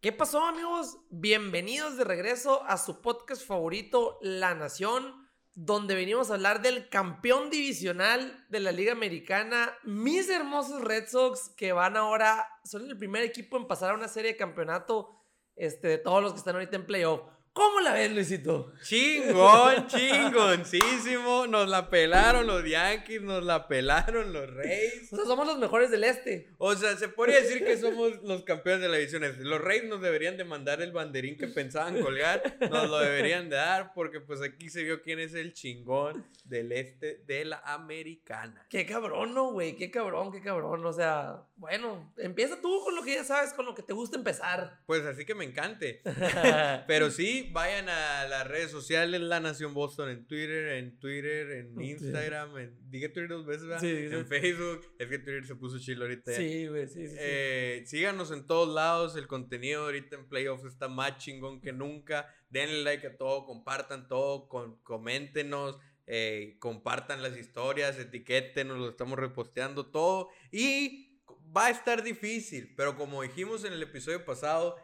¿Qué pasó amigos? Bienvenidos de regreso a su podcast favorito, La Nación, donde venimos a hablar del campeón divisional de la Liga Americana, mis hermosos Red Sox, que van ahora, son el primer equipo en pasar a una serie de campeonato este, de todos los que están ahorita en playoff. ¿Cómo la ves, Luisito? Chingón, chingoncísimo. Nos la pelaron los Yankees, nos la pelaron los Reyes. O sea, somos los mejores del este. O sea, se podría decir que somos los campeones de la división este. Los Reyes nos deberían de mandar el banderín que pensaban colgar. Nos lo deberían de dar porque pues aquí se vio quién es el chingón del este de la americana. Qué cabrón, ¿no, güey? Qué cabrón, qué cabrón. O sea, bueno, empieza tú con lo que ya sabes, con lo que te gusta empezar. Pues así que me encante. Pero sí, vayan a las redes sociales, La Nación Boston, en Twitter, en Twitter, en Instagram, en, dije Twitter dos veces, ¿verdad? Sí, en Facebook. Es que Twitter se puso chilo ahorita. Sí, güey, sí, sí. sí. Eh, síganos en todos lados, el contenido ahorita en playoffs está más chingón que nunca. Denle like a todo, compartan todo, con, coméntenos. Eh, compartan las historias, etiquétenos, lo estamos reposteando todo. Y va a estar difícil, pero como dijimos en el episodio pasado,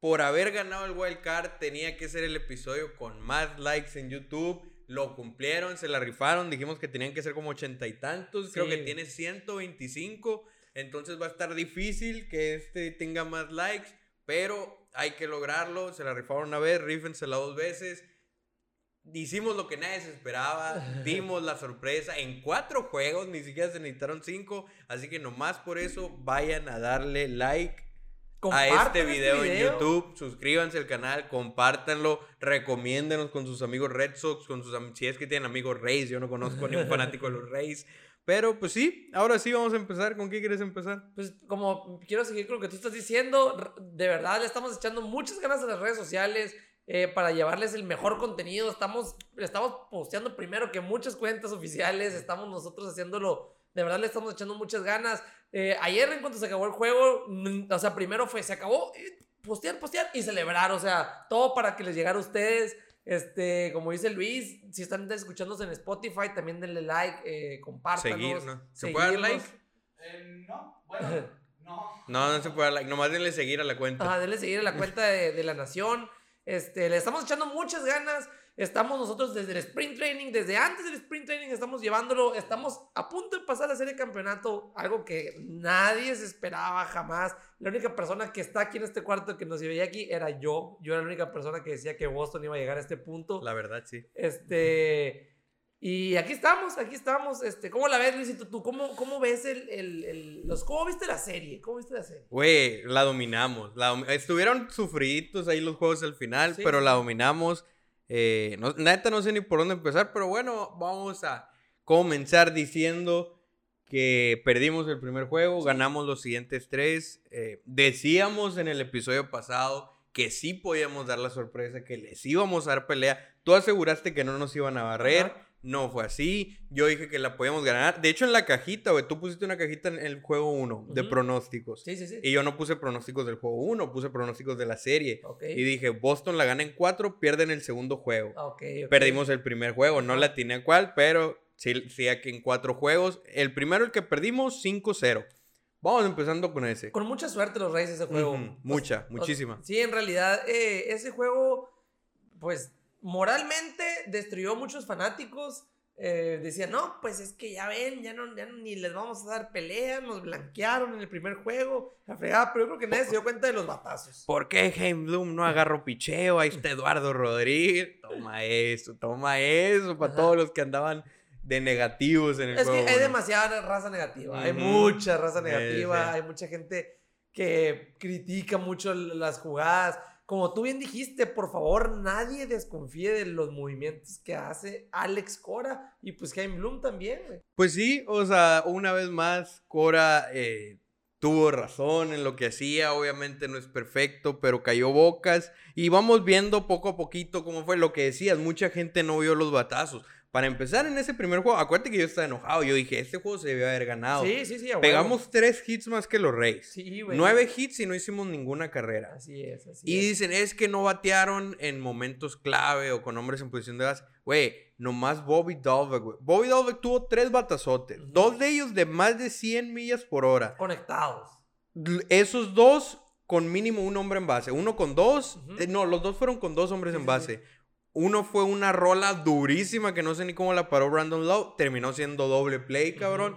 por haber ganado el wild card tenía que ser el episodio con más likes en YouTube. Lo cumplieron, se la rifaron, dijimos que tenían que ser como ochenta y tantos, creo que tiene 125, entonces va a estar difícil que este tenga más likes, pero hay que lograrlo, se la rifaron una vez, rífensela dos veces. Hicimos lo que nadie se esperaba, dimos la sorpresa en cuatro juegos, ni siquiera se necesitaron cinco, así que nomás por eso vayan a darle like a Compartan este video, en YouTube. Suscríbanse al canal, compártanlo, recomiéndenos con sus amigos Red Sox, con sus si es que tienen amigos Rays. Yo no conozco a ningún fanático de los Rays. Pero pues sí, ahora sí vamos a empezar. ¿Con qué quieres empezar? Pues como quiero seguir con lo que tú estás diciendo, de verdad le estamos echando muchas ganas a las redes sociales eh, para llevarles el mejor contenido. Estamos, estamos posteando primero que muchas cuentas oficiales, estamos nosotros haciéndolo, de verdad le estamos echando muchas ganas. Eh, ayer en cuanto se acabó el juego, o sea, primero fue, se acabó, eh, postear, postear y celebrar, o sea, todo para que les llegara a ustedes. Este, como dice Luis, si están escuchándonos en Spotify, también denle like, eh, compártanos. Seguir, ¿no? ¿Se puede dar like? Eh, no, bueno, no. No, no se puede dar like. Nomás denle seguir a la cuenta. Ajá, denle seguir a la cuenta de, de la nación. Este, le estamos echando muchas ganas. Estamos nosotros desde el sprint training, desde antes del sprint training estamos llevándolo. Estamos a punto de pasar a serie de campeonato, algo que nadie se esperaba jamás. La única persona que está aquí en este cuarto que nos veía aquí era yo. Yo era la única persona que decía que Boston iba a llegar a este punto. La verdad, sí. Este. Y aquí estamos, aquí estamos. Este, ¿Cómo la ves, Luisito? ¿Tú cómo, cómo ves el, el- el- los. ¿Cómo viste la serie? ¿Cómo viste la serie? Güey, la dominamos. La Estuvieron sufriditos ahí los juegos al final, Sí, pero la dominamos. Eh, no, neta, no sé ni por dónde empezar, pero bueno, vamos a comenzar diciendo que perdimos el primer juego, ganamos los siguientes tres. Eh, decíamos en el episodio pasado que sí podíamos dar la sorpresa, que les íbamos a dar pelea. Tú aseguraste que no nos iban a barrer. Ajá. No fue así. Yo dije que la podíamos ganar. De hecho, en la cajita, güey, tú pusiste una cajita en el juego 1 de pronósticos. Sí, sí, sí. Y yo no puse pronósticos del juego 1, puse pronósticos de la serie. Ok. Y dije, Boston la gana en 4, pierden el segundo juego. Ok, ok. Perdimos el primer juego, no la atiné a cuál, pero sí, sí aquí en cuatro juegos. El primero, el que perdimos, 5-0. Vamos empezando con ese. Con mucha suerte los Reyes ese juego. Ujú, mucha, O- o- muchísima. sí, en realidad, eh, ese juego, pues, moralmente destruyó a muchos fanáticos. Eh, decían, no, pues es que ya ven, ya no, ya no- ni les vamos a dar pelea, nos blanquearon en el primer juego, la fregada, pero yo creo que nadie se dio cuenta de los batazos. ¿Por qué James Bloom no agarró picheo? Ahí está Eduardo Rodríguez. Toma eso, toma eso para Ajá. todos los que andaban de negativos en el Es que juego. hay uno. demasiada raza negativa, hay Ujú. mucha raza Sí, negativa, sí. hay mucha gente que critica mucho las jugadas. Como tú bien dijiste, por favor, nadie desconfíe de los movimientos que hace Alex Cora y pues Jaime Bloom también. Pues sí, o sea, una vez más, Cora eh, tuvo razón en lo que hacía. Obviamente no es perfecto, pero cayó bocas. Y vamos viendo poco a poquito cómo fue lo que decías. Mucha gente no vio los batazos. Para empezar en ese primer juego, acuérdate que yo estaba enojado. Yo dije, este juego se debió haber ganado. Sí, sí, sí. a huevo. Pegamos tres hits más que los Reyes. Sí, güey. Nueve hits y no hicimos ninguna carrera. Así es, así Y es. dicen, es que no batearon en momentos clave o con hombres en posición de base. Güey, nomás Bobby Dalbeck, güey. Bobby Dalbeck tuvo tres batazotes. Ujú. Dos de ellos de más de 100 millas por hora. Conectados. Esos dos con mínimo un hombre en base. Uno con dos. Ujú. eh, no, los dos fueron con dos hombres Sí, en sí, base. Uno fue una rola durísima que no sé ni cómo la paró Brandon Lowe. Terminó siendo doble play, cabrón.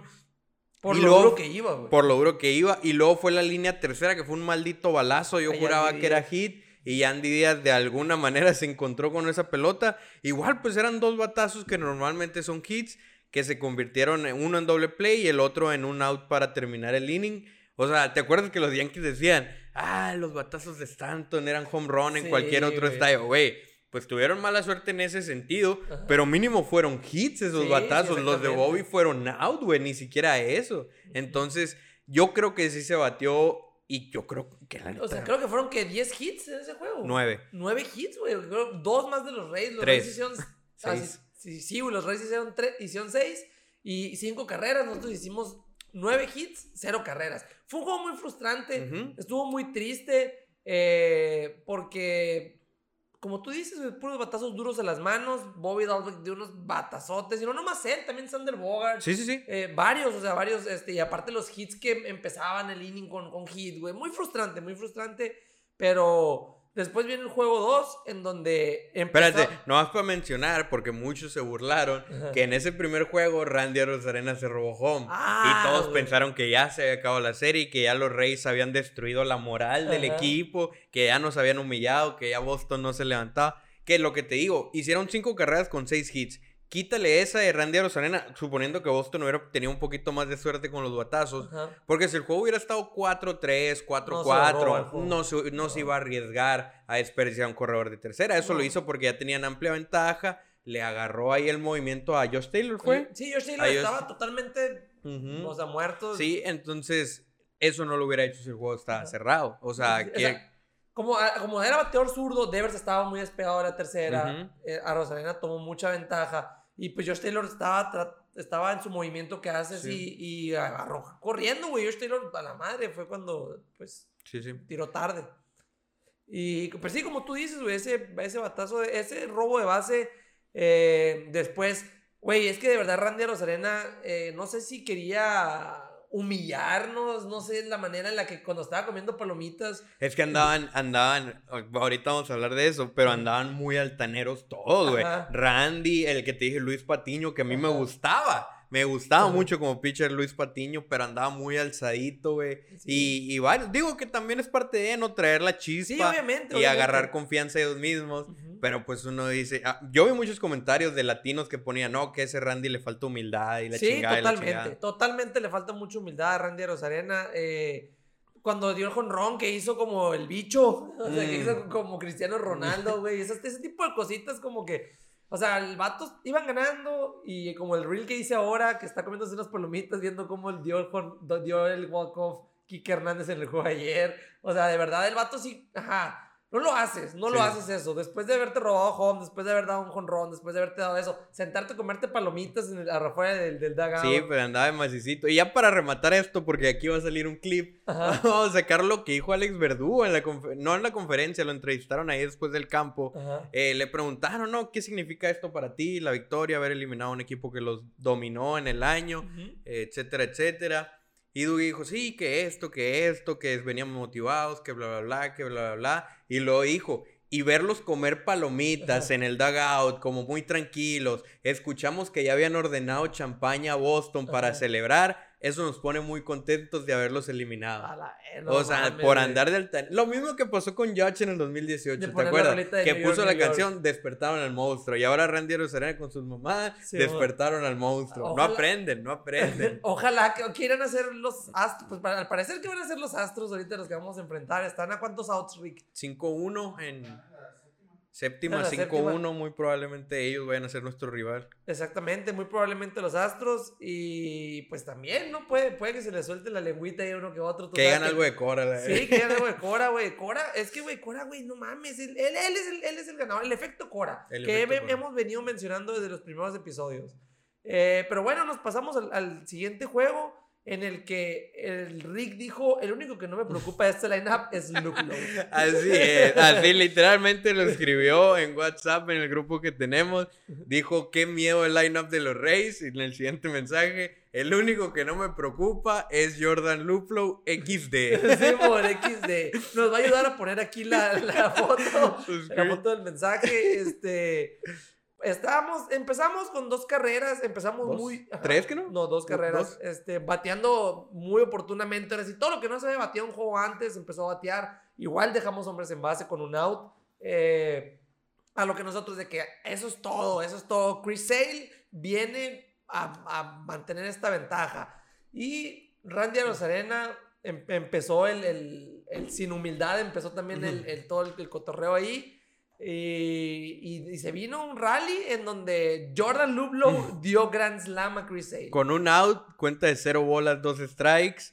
Por Y lo luego- duro que iba, güey. Por lo duro que iba. Y luego fue la línea tercera, que fue un maldito balazo. Yo Ay, juraba Andy que era hit. Y Andy Díaz de alguna manera se encontró con esa pelota. Igual, pues eran dos batazos que normalmente son hits. Que se convirtieron en uno en doble play y el otro en un out para terminar el inning. O sea, ¿te acuerdas que los Yankees decían, ah, los batazos de Stanton eran home run en Sí, cualquier otro estadio? Güey, pues tuvieron mala suerte en ese sentido, Ajá. pero mínimo fueron hits esos Sí, batazos. los de. Bobby fueron out, güey, ni siquiera eso. Entonces, yo creo que sí se batió y yo creo que la O sea, neta, creo que fueron que 10 hits en ese juego. nueve. Nueve hits, güey. Dos más de los Reyes. Los Tres. Reyes hicieron. ah, sí, sí, sí, güey. Los Reyes hicieron, tres, hicieron seis y cinco carreras. Nosotros hicimos nueve hits, cero carreras. Fue un juego muy frustrante. Estuvo muy triste eh, porque, como tú dices, puros batazos duros en las manos. Bobby Dalbeck dio unos batazotes. Y no nomás él, también Sander Bogart. Sí, sí, sí. Eh, varios, o sea, varios, este, y aparte los hits que empezaban el inning con, con hit, güey. Muy frustrante, muy frustrante. Pero después viene el juego 2, en donde empezó... Espérate, no vas para mencionar, porque muchos se burlaron, Ajá. que en ese primer juego Randy Rosarena se robó home. Ah, y todos güey. pensaron que ya se había acabado la serie y que ya los Reyes habían destruido la moral del Ajá. equipo, que ya nos habían humillado, que ya Boston no se levantaba. Que lo que te digo, hicieron cinco carreras con seis hits. Quítale esa de Randy Rosarena, suponiendo que Boston hubiera tenido un poquito más de suerte con los batazos. Ajá. Porque si el juego hubiera estado 4-3, No se roba el 4-4, juego. no, se, no se iba a arriesgar a desperdiciar un corredor de tercera. Eso lo hizo porque ya tenían amplia ventaja. Le agarró ahí el movimiento a Josh Taylor, ¿fue? Sí, Josh Taylor estaba totalmente, Ujú. o sea, muerto. Sí, entonces eso no lo hubiera hecho si el juego estaba cerrado. O sea, que... sea, como, como era bateador zurdo, Devers estaba muy despegado de la tercera. Eh, a Rosalena tomó mucha ventaja. Y pues Josh Taylor estaba, estaba en su movimiento que hace Sí. y, y agarró corriendo, güey. Josh Taylor a la madre fue cuando, pues, Sí, sí. tiró tarde. Y pues sí, como tú dices, güey, ese, ese batazo, ese robo de base, eh, después, güey, es que de verdad Randy Rosarena, eh, no sé si quería humillarnos, no sé la manera en la que cuando estaba comiendo palomitas, Es que andaban, andaban, ahorita vamos a hablar de eso, pero andaban muy altaneros todos, güey. Randy, el que te dije, Luis Patiño, que a mí me gustaba. Me gustaba mucho como pitcher Luis Patiño, pero andaba muy alzadito, güey. Sí. Y, y varios, digo que también es parte de, ¿no? Traer la chispa Sí, obviamente, y obviamente. agarrar confianza de ellos mismos. Pero pues uno dice, ah, yo vi muchos comentarios de latinos que ponían, no, que ese Randy le falta humildad y la sí, chingada la totalmente, chingada. totalmente le falta mucha humildad a Randy Rosarena. eh, cuando dio el jonrón que hizo como el bicho, o sea, que Mm. hizo como Cristiano Ronaldo, güey, ese, ese tipo de cositas como que, o sea, el vato iban ganando y como el reel que hice ahora, que está comiéndose unas palomitas viendo cómo dio el, dio el walk-off Kike Hernández en el juego ayer, o sea, de verdad el vato sí, ajá. No lo haces, no lo haces eso. Después de haberte robado home, después de haber dado un jonrón, después de haberte dado eso, sentarte a comerte palomitas en el, afuera del, del dugout. Sí, pero andaba de macicito. Y ya para rematar esto, porque aquí va a salir un clip, Ajá. vamos a sacar lo que dijo Alex Verdugo en la no en la conferencia, lo entrevistaron ahí después del campo. Eh, le preguntaron, ¿no? ¿Qué significa esto para ti? La victoria, haber eliminado a un equipo que los dominó en el año, etcétera, etcétera. Y Dougie dijo, sí, que esto, que esto, que veníamos motivados, que bla, bla, bla, que bla, bla, bla. Y luego dijo, y verlos comer palomitas en el dugout, como muy tranquilos. Escuchamos que ya habían ordenado champaña a Boston para celebrar. Eso nos pone muy contentos de haberlos eliminado. A la verga, O sea, mames, por andar del tan... Lo mismo que pasó con Judge en el 2018, De ¿te acuerdas? Que York, puso la canción Despertaron al monstruo. Y ahora Randy Rosarena con sus mamás Sí, despertaron al monstruo. Ojalá- No aprenden, no aprenden. Ojalá que quieran hacer los astros. Pues para, al parecer que van a ser los astros ahorita los que vamos a enfrentar. ¿Están a cuántos outs, Rick? 5-1 en En séptima, la 5-1. séptima. Muy probablemente ellos vayan a ser nuestro rival. Exactamente, muy probablemente los astros. Y pues también, ¿no? Puede, puede que se les suelte la lengüita ahí a uno que otro. Que hagan algo de Cora. la- Sí, que hagan algo de Cora, güey. Cora, es que, güey, Cora, güey, no mames. Él, él, él es el, él es el ganador. El efecto Cora. El que efecto he- Cora. hemos venido mencionando desde los primeros episodios. Eh, pero bueno, nos pasamos al, al siguiente juego. En el que el Rick dijo: El único que no me preocupa de este lineup es Luke Lowe. Así es, así literalmente lo escribió en WhatsApp en el grupo que tenemos. Dijo, qué miedo el lineup de los Reyes. Y en el siguiente mensaje, el único que no me preocupa es Jordan Luplow XD. Sí, por XD. Nos va a ayudar a poner aquí la, la foto, la foto del mensaje. Este, estábamos, empezamos con dos carreras, empezamos ¿Dos? muy... ajá. ¿Tres que no? No, dos carreras. ¿Dos? Este, bateando muy oportunamente. Ahora sí, todo lo que no se había bateado un juego antes empezó a batear. Igual dejamos hombres en base con un out. Eh, a lo que nosotros de que eso es todo, eso es todo. Chris Sale viene a, a mantener esta ventaja. Y Randy Arozarena em- empezó el, el- el sin humildad, empezó también el, el- todo el cotorreo ahí. Y, y- y se vino un rally en donde Jordan Luplow dio Grand Slam a Chris Sale. Con un out, cuenta de cero bolas, dos strikes.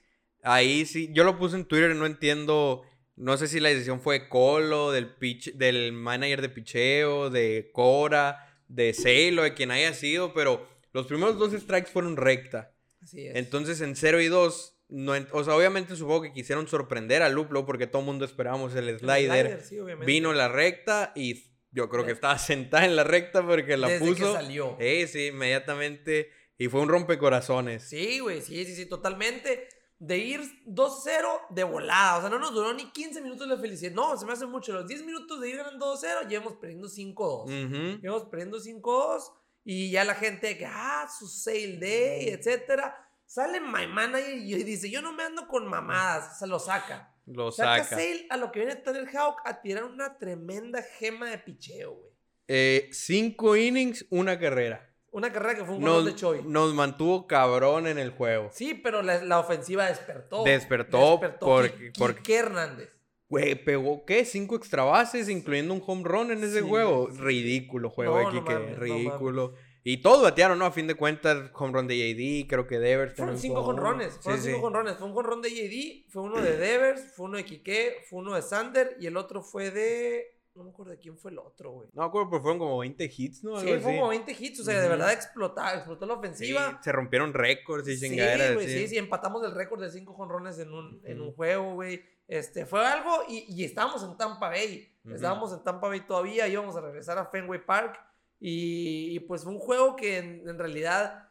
Ahí sí, yo lo puse en Twitter, no entiendo. No sé si la decisión fue de Colo, del, pitch, del manager de picheo, de Cora, de Sale o de quien haya sido, pero los primeros dos strikes fueron recta. Así es. Entonces en 0 y 2, no, o sea, obviamente supongo que quisieron sorprender a Luplo porque todo el mundo esperábamos el El slider. sí. Vino la recta y yo creo que estaba sentada en la recta porque la Desde puso. que salió. Eh, sí, inmediatamente. Y fue un rompecorazones. Sí, güey, sí, sí, sí, totalmente. De ir 2-0 de volada. O sea, no nos duró ni 15 minutos la felicidad. No, se me hace mucho. Los 10 minutos de ir ganando 2-0, llevamos perdiendo 5-2. Ujú. Llevamos perdiendo 5-2. Y ya la gente que, ah, su sale day, etcétera. Sale my manager y dice, yo no me ando con mamadas. Se lo saca. Lo Saca, saca. Sale a lo que viene Tanner Hawk a tirar una tremenda gema de picheo, güey. Eh, cinco innings, una carrera. Una carrera que fue un gol Nos, de Choi. nos mantuvo cabrón en el juego. Sí, pero la, la ofensiva despertó. Despertó porque- Qui- porque- Quique Hernández. Güey, pegó, ¿qué? Cinco extra bases, incluyendo un home run en ese Sí, juego. sí. Ridículo juego No, de no Quique, mames, no ridículo. Y todos batearon, ¿no? A fin de cuentas, home run de JD, creo que Devers. Fueron cinco jonrones. Fueron Sí, cinco sí. jonrones. Fue un jonrón de JD, fue uno de Devers, fue uno de Quique, fue uno de Sander y el otro fue de. No me acuerdo de quién fue el otro, güey. No me acuerdo, pero fueron como 20 hits, ¿no? Sí, Algo así. como 20 hits, o sea, de verdad explotaba, explotó la Sí, ofensiva. se rompieron récords y Sí, chingaderas. güey, sí. sí, sí, empatamos el récord de cinco jonrones en un, en un juego, güey. Este, fue algo y, y estábamos en Tampa Bay. Estábamos en Tampa Bay todavía, íbamos a regresar a Fenway Park. Y, y, pues fue un juego que en, en realidad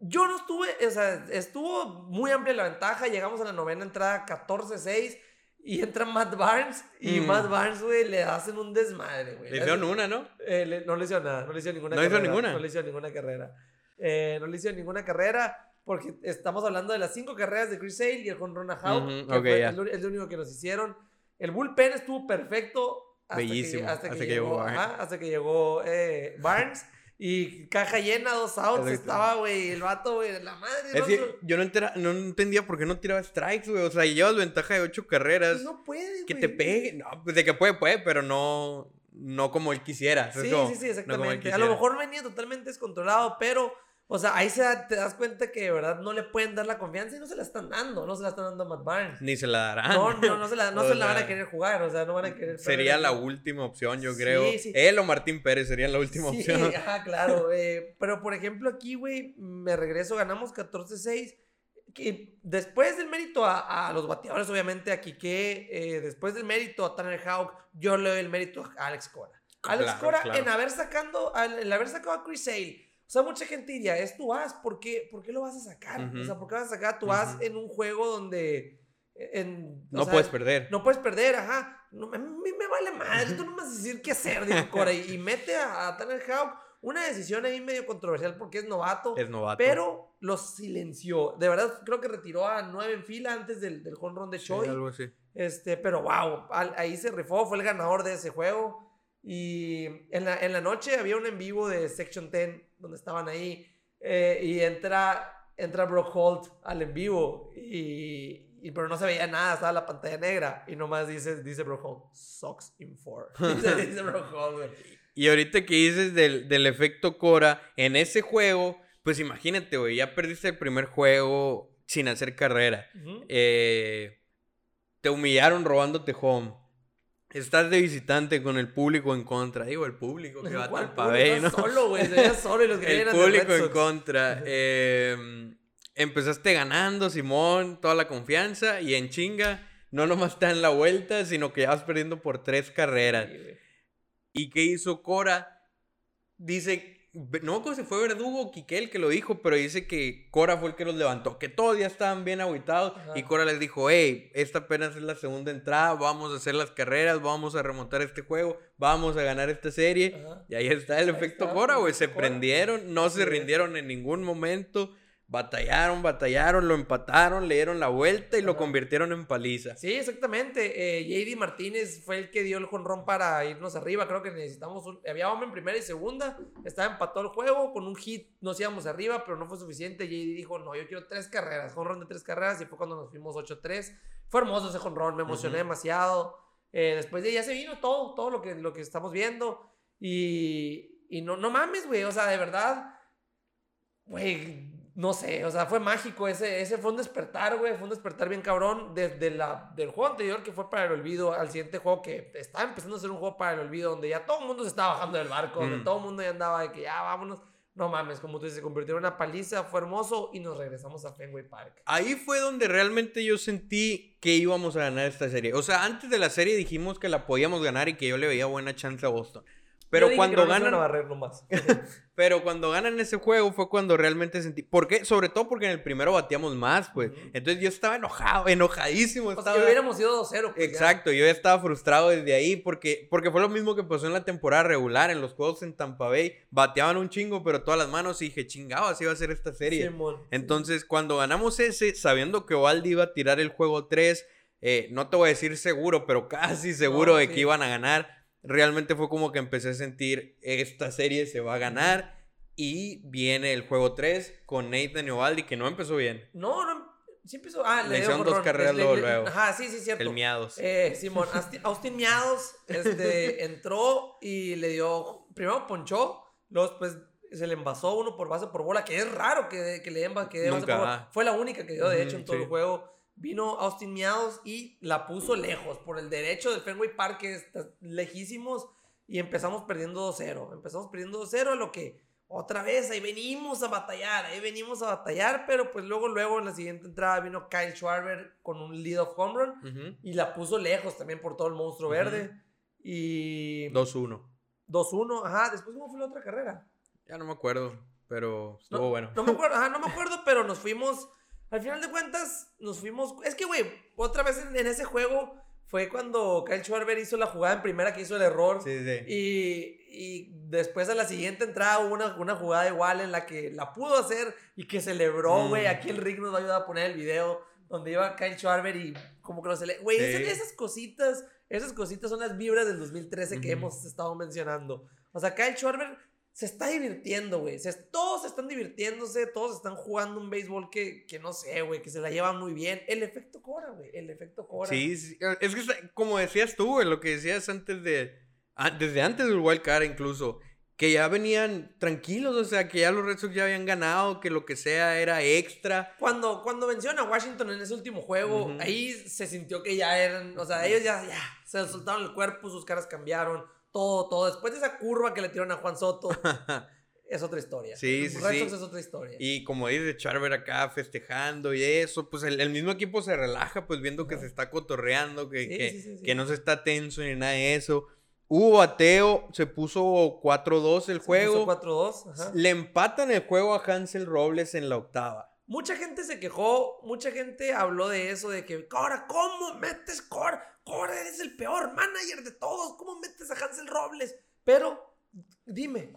yo no estuve, o sea, estuvo muy amplia la ventaja. Llegamos a la novena entrada 14-6 y entra Matt Barnes. Y Mm. Matt Barnes, güey, le hacen un desmadre, güey. Le hicieron una, ¿no? Eh, le- no le hizo nada, no le hizo ninguna ¿No hizo carrera. ninguna? No le hizo ninguna carrera. Eh, no le hizo ninguna carrera porque estamos hablando de las cinco carreras de Chris Sale y el Ron a Hawk, Ujú, que ok, fue ya. el, es lo único que nos hicieron. El bullpen estuvo perfecto hasta Bellísimo, que, hasta que hasta que llegó, ajá, hasta que llegó eh, Barnes y caja llena, dos outs, estaba, güey, el vato, güey, la madre. Es no, que yo no, entera- no entendía por qué no tiraba strikes, güey. O sea, llevas ventaja de ocho carreras. no puede, que güey. te pegue. No, pues de que puede, puede, pero no, no como él quisiera. Sí, como, sí, sí, no exactamente. a lo mejor venía totalmente descontrolado, pero, o sea, ahí se da- te das cuenta que de verdad no le pueden dar la confianza y no se la están dando, no se la están dando a Matt Barnes. Ni se la darán. No, no, no se la, no se la van a querer jugar, o sea, no van a querer. Sería la última opción, yo Sí, creo. sí. Él o Martín Pérez serían la última Sí, opción. ajá, claro. eh, pero por ejemplo, aquí, güey, me regreso, ganamos 14-6. Que después del mérito a, a los bateadores, obviamente, a Quique, eh, después del mérito a Tanner Houck, yo le doy el mérito a Alex Cora. Alex Claro, Cora claro. en haber sacando, en haber sacado a Chris Sale. O sea, mucha gente diría, es tu as, ¿por qué, ¿por qué lo vas a sacar? O sea, ¿por qué vas a sacar tu as en un juego donde... En, o No sea, puedes perder. no puedes perder, ajá. No, a mí me vale madre, tú no me vas a decir qué hacer, dijo Cora. Y, y mete a, a Tanner Houck una decisión ahí medio controversial porque es novato. Es novato. pero los silenció. De verdad, creo que retiró a nueve en fila antes del, del home run de Sí, Choi. algo así. Este, pero wow, al- ahí se rifó, fue el ganador de ese juego. Y en la, en la noche había un en vivo de Section 10 donde estaban ahí. eh, y entra, entra Brock Holt al en vivo. Y, y- pero no se veía nada, estaba la pantalla negra. Y nomás dice, dice Brock Holt, sucks in four. dice, dice Brock Holt, güey. Y ahorita que dices del, del efecto Cora, en ese juego, pues imagínate, güey, ya perdiste el primer juego sin hacer carrera. Eh, te humillaron robándote home. Estás de visitante con el público en contra. Digo, el público que va ¿Cuál al pabellón, solo, güey. Solo y los que El público en contra. Eh, empezaste ganando, Simón, toda la confianza. Y en chinga, no nomás está en la vuelta, sino que ya vas perdiendo por tres carreras. Sí. ¿Y qué hizo Cora? Dice, no acuerdo si fue Verdugo o Quique el que lo dijo, pero dice que Cora fue el que los levantó, que todos ya estaban bien aguitados Ajá. y Cora les dijo, hey, esta apenas es la segunda entrada, vamos a hacer las carreras, vamos a remontar este juego, vamos a ganar esta serie. Ajá. Y ahí está el Ahí efecto está, Cora, güey. Se Cora. prendieron, no se rindieron en ningún momento. Batallaron, batallaron, lo empataron, le dieron la vuelta y lo convirtieron en paliza. Sí, exactamente. Eh, JD Martínez fue el que dio el jonrón para irnos arriba. Creo que necesitamos un. Había hombre en primera y segunda. Estaba empatado el juego. Con un hit nos íbamos arriba, pero no fue suficiente. JD dijo: No, yo quiero tres carreras. Jonrón de tres carreras. Y fue cuando nos fuimos 8-3. Fue hermoso ese jonrón. Me emocioné Ujú. demasiado. Eh, después de ya se vino todo, todo lo que, lo que estamos viendo. Y, y no, no mames, güey. O sea, de verdad. Güey, no sé, o sea, fue mágico ese, ese fue un despertar, güey, fue un despertar bien cabrón desde la, del juego anterior que fue para el olvido al siguiente juego que estaba empezando a ser un juego para el olvido donde ya todo el mundo se estaba bajando del barco, donde Mm. todo el mundo ya andaba de que ya vámonos, no mames, como tú dices, se convirtió en una paliza, fue hermoso y nos regresamos a Fenway Park. Ahí fue donde realmente yo sentí que íbamos a ganar esta serie. O sea, antes de la serie dijimos que la podíamos ganar y que yo le veía buena chance a Boston. Pero Yo cuando ganan. a nomás. Pero cuando ganan ese juego fue cuando realmente sentí. ¿Por qué? Sobre todo porque en el primero bateamos más, pues. Entonces yo estaba enojado, enojadísimo. o sea, estaba- hubiéramos ido 2-0. pues, ya. Exacto, yo ya estaba frustrado desde ahí porque, porque fue lo mismo que pasó en la temporada regular, en los juegos en Tampa Bay. Bateaban un chingo, pero todas las manos y dije, chingado, así va a ser esta serie. Simón. Entonces, cuando ganamos ese, sabiendo que Ovaldi iba a tirar el juego 3, eh, no te voy a decir seguro, pero casi seguro No, de sí. que iban a ganar, realmente fue como que empecé a sentir, esta serie se va a ganar. Y viene el juego 3 con Nathan Ovaldi, que no empezó bien. No, no, sí empezó. Ah, Le le, hicieron dos carreras luego, luego. Ajá, sí, sí, cierto. El miados. Eh, Simón, Austin Miados este, entró y le dio, primero ponchó, luego después se le envasó uno por base por bola, que es raro que, que le den que base Nunca, por bola. Fue la única que dio, de hecho, en todo sí. el juego. Vino Austin Miados y la puso lejos, por el derecho del Fenway Park, que está lejísimos, y empezamos perdiendo 2-0. Empezamos perdiendo 2-0, a lo que otra vez ahí venimos a batallar, ahí venimos a batallar, pero pues luego, luego en la siguiente entrada vino Kyle Schwarber con un lead of home run. Y la puso lejos también por todo el monstruo verde. Y 2-1. 2-1. Ajá, después cómo fue la otra carrera. Ya no me acuerdo, pero estuvo No, bueno. No me acuerdo, ajá, no me acuerdo, pero nos fuimos. Al final de cuentas, nos fuimos. Es que, güey, otra vez en, en ese juego fue cuando Kyle Schwarber hizo la jugada en primera que hizo el error. Sí, sí. Y, y después a la siguiente entrada hubo una, una jugada igual en la que la pudo hacer y que celebró, Mm. güey. Aquí el Rick nos va a ayudar a poner el video donde iba Kyle Schwarber y como que lo celebró. Güey, Sí. esas, esas cositas, esas cositas son las vibras del 2013 que Ujú. hemos estado mencionando. O sea, Kyle Schwarber se está divirtiendo, güey. Se- todos están divirtiéndose, todos están jugando un béisbol que, que no sé, güey, que se la llevan muy bien. El efecto Cora, güey, el efecto Cora. Sí, sí, es que está- como decías tú, güey, lo que decías antes de, ah, desde antes del Wild Card incluso, que ya venían tranquilos, o sea, que ya los Red Sox ya habían ganado, que lo que sea era extra. Cuando, cuando vencieron a Washington en ese último juego, ahí se sintió que ya eran, o sea, ellos ya, ya, se soltaron el cuerpo, sus caras cambiaron, todo, todo. Después de esa curva que le tiraron a Juan Soto, es otra historia. Sí, sí, sí. Es otra historia. y como dice Charver acá festejando y eso, pues el, el mismo equipo se relaja, pues viendo que se está cotorreando, que, Sí, que, sí, sí, sí. que no se está tenso ni nada de eso. Hubo bateo, se puso 4-2 el Se puso juego. 4-2, ajá. Le empatan el juego a Hansel Robles en la octava. Mucha gente se quejó, mucha gente habló de eso, de que, Cora, ¿cómo metes Cora? Cora, eres el peor manager de todos, ¿cómo metes a Hansel Robles? Pero, dime,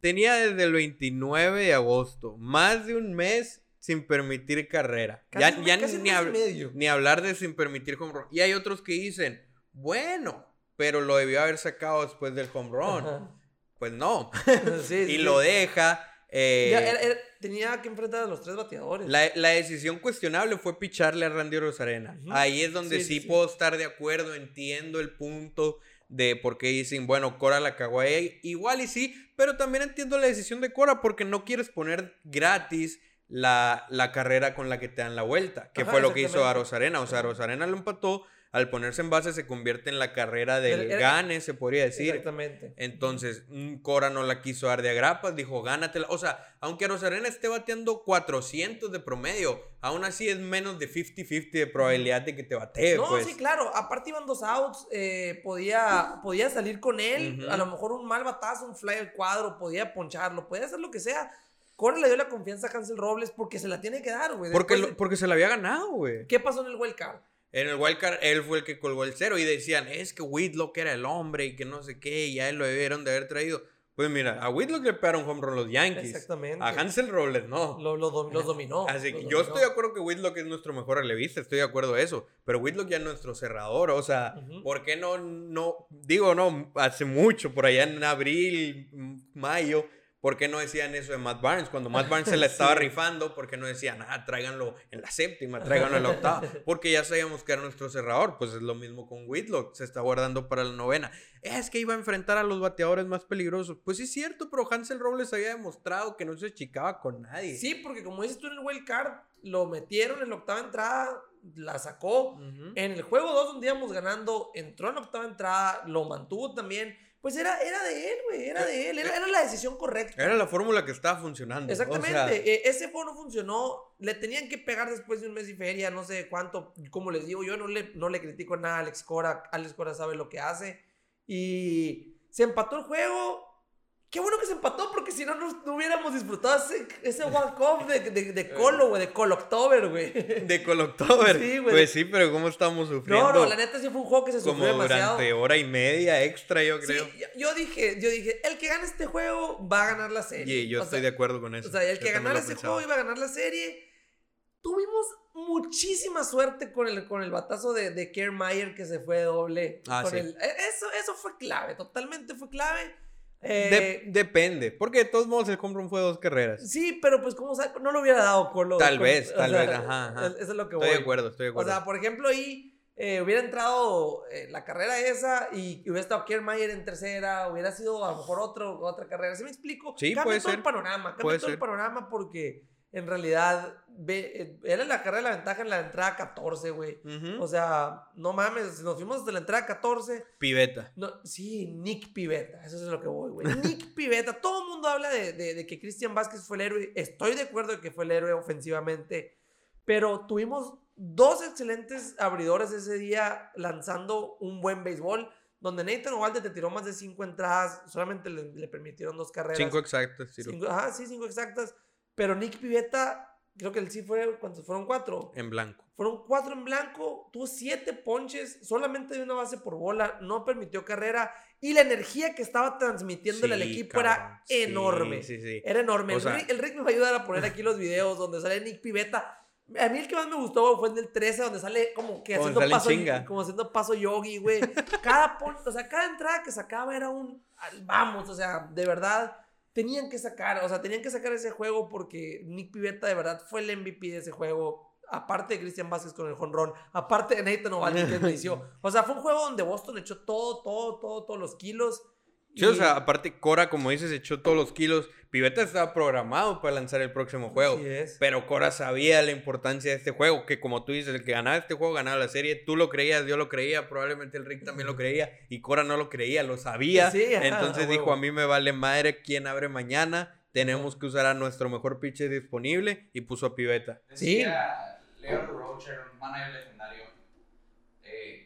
Tenía desde el 29 de agosto, más de un mes sin permitir carrera. casi, ya ya casi ni, hab- medio. ni hablar de sin permitir home run. Y hay otros que dicen, bueno, pero lo debió haber sacado después del home run. Ajá. Pues no. Sí, y sí. lo deja. Eh, Ya, era- era- tenía que enfrentar a los tres bateadores. la, la decisión cuestionable fue picharle a Randy Rosarena. Ujú. Ahí es donde Sí, sí, sí, sí. puedo estar de acuerdo, entiendo el punto de por qué dicen, bueno, Cora la cagó ahí. Igual y sí, pero también entiendo la decisión de Cora porque no quieres poner gratis la, la carrera con la que te dan la vuelta, que Ajá, fue lo que hizo a. Rosarena. O sea. Rosarena lo empató, al ponerse en base se convierte en la carrera del Era- gane, se podría decir. Exactamente. Entonces, Cora no la quiso dar de agrapas, dijo, gánatela. O sea, aunque Rosarena esté bateando 400 de promedio, aún así es menos de 50-50 de probabilidad de que te batee, No, pues. sí, claro. Aparte iban dos outs. eh, podía, podía salir con él. A lo mejor un mal batazo, un fly al cuadro. Podía poncharlo. Podía hacer lo que sea. Cora le dio la confianza a Hansel Robles porque se la tiene que dar, güey. Porque, porque se la había ganado, güey. ¿Qué pasó en el wild card? En el wildcard, él fue el que colgó el cero y decían, es que Whitlock era el hombre y que no sé qué, y ya él lo debieron de haber traído. Pues mira, a Whitlock le pegaron home run los Yankees. Exactamente. A Hansel Robles no. Lo- lo los dominó. Así que los yo dominó. estoy de acuerdo que Whitlock es nuestro mejor relevista, estoy de acuerdo de eso. Pero Whitlock ya es nuestro cerrador, o sea. ¿por qué no, no, digo, no, hace mucho, por allá en abril, mayo, ¿por qué no decían eso de Matt Barnes? Cuando Matt Barnes se la estaba Sí. rifando, ¿por qué no decían, ah, tráiganlo en la séptima, tráiganlo en la octava? Porque ya sabíamos que era nuestro cerrador, pues es lo mismo con Whitlock, se está guardando para la novena. Es que iba a enfrentar a los bateadores más peligrosos. Pues sí es cierto, pero Hansel Robles había demostrado que no se chicaba con nadie. Sí, porque como dices tú en el wild card, lo metieron en la octava entrada, la sacó. En el juego 2 donde íbamos ganando, entró en la octava entrada, lo mantuvo también. Pues era, era de él, güey, era de él, era, era la decisión correcta. Era la fórmula que estaba funcionando. Exactamente, O sea, eh, ese juego no funcionó, le tenían que pegar después de un mes y feria, no sé cuánto, como les digo, yo no le, no le critico nada a Alex Cora, Alex Cora sabe lo que hace, y se empató el juego, qué bueno que se empató, porque si no, no, hubiéramos disfrutado ese, ese walk-off de, de, de Colo, güey, de Colo October, güey. de Coloctober. Sí, güey. Pues sí, pero ¿cómo estamos sufriendo? No, no, la neta sí fue un juego que se Como sufrió demasiado. durante hora y media extra, yo Sí, creo. yo, yo dije, yo dije, el que gane este juego va a ganar la serie. Y yo O estoy sea, de acuerdo con eso. O sea, el que ganara ese pensaba. juego iba a ganar la serie. Tuvimos muchísima suerte con el, con el batazo de, de Kiermaier que se fue doble. Ah, Con sí. el- e- eso, eso fue clave, totalmente fue clave. Eh, De- depende, porque de todos modos el run fue dos carreras. sí, pero pues como sa- no lo hubiera dado Colo. Tal vez, o tal sea, vez, ajá, ajá. Eso es lo que Estoy voy. de acuerdo, estoy de O acuerdo. sea, por ejemplo, ahí eh, hubiera entrado eh, la carrera esa y hubiera estado Kiermaier en tercera, hubiera sido a lo mejor otro, otra carrera. ¿Sí me explico? Sí, cambia puede todo el panorama, cambia Puede todo el panorama porque en realidad ve, eh, era la carrera de la ventaja en la entrada 14, güey. Ujú. O sea, no mames, nos fuimos hasta la entrada 14. Piveta. No, sí, Nick Pivetta, eso es lo que voy, güey. Nick Pivetta, todo el mundo habla de, de- de que Cristian Vázquez fue el héroe. Estoy de acuerdo de que fue el héroe ofensivamente, pero tuvimos dos excelentes abridores ese día lanzando un buen béisbol, donde Nathan Ovalde te tiró más de cinco entradas, solamente le, le permitieron dos carreras. Cinco exactos, Ciro. Cinco- ajá, sí, cinco exactas. Pero Nick Pivetta, creo que él sí fue, ¿cuántos? Fueron cuatro. En blanco. Fueron cuatro en blanco, tuvo siete ponches, solamente de una base por bola, no permitió carrera y la energía que estaba transmitiéndole al Sí, equipo cabrón. era enorme. Sí, sí. Era enorme. O el, sea- Rick, el Rick me va a ayudar a poner aquí los videos donde sale Nick Pivetta. A mí el que más me gustó fue el del 13, donde sale como que haciendo paso, como haciendo paso yogi, güey. Cada, o sea, cada entrada que sacaba era un vamos, o sea, de verdad tenían que sacar, o sea, tenían que sacar ese juego porque Nick Pivetta de verdad fue el MVP de ese juego. Aparte de Cristian Vázquez con el jonrón, aparte de Nathan Ovaldi que inició. O sea, fue un juego donde Boston echó todo, todo, todo, todos los kilos. Sí, o sea, aparte Cora, como dices, echó todos los kilos. Piveta estaba programado para lanzar el próximo juego. Es. Pero Cora sabía la importancia de este juego, que como tú dices, el que ganaba este juego ganaba la serie. Tú lo creías, yo lo creía, probablemente el Rick también lo creía y Cora no lo creía, lo sabía. Sí, ajá, Entonces dijo, huevo. a mí me vale madre quién abre mañana, tenemos que usar a nuestro mejor pitcher disponible y puso a Piveta. Sí. Leo Rocher, un manager legendario.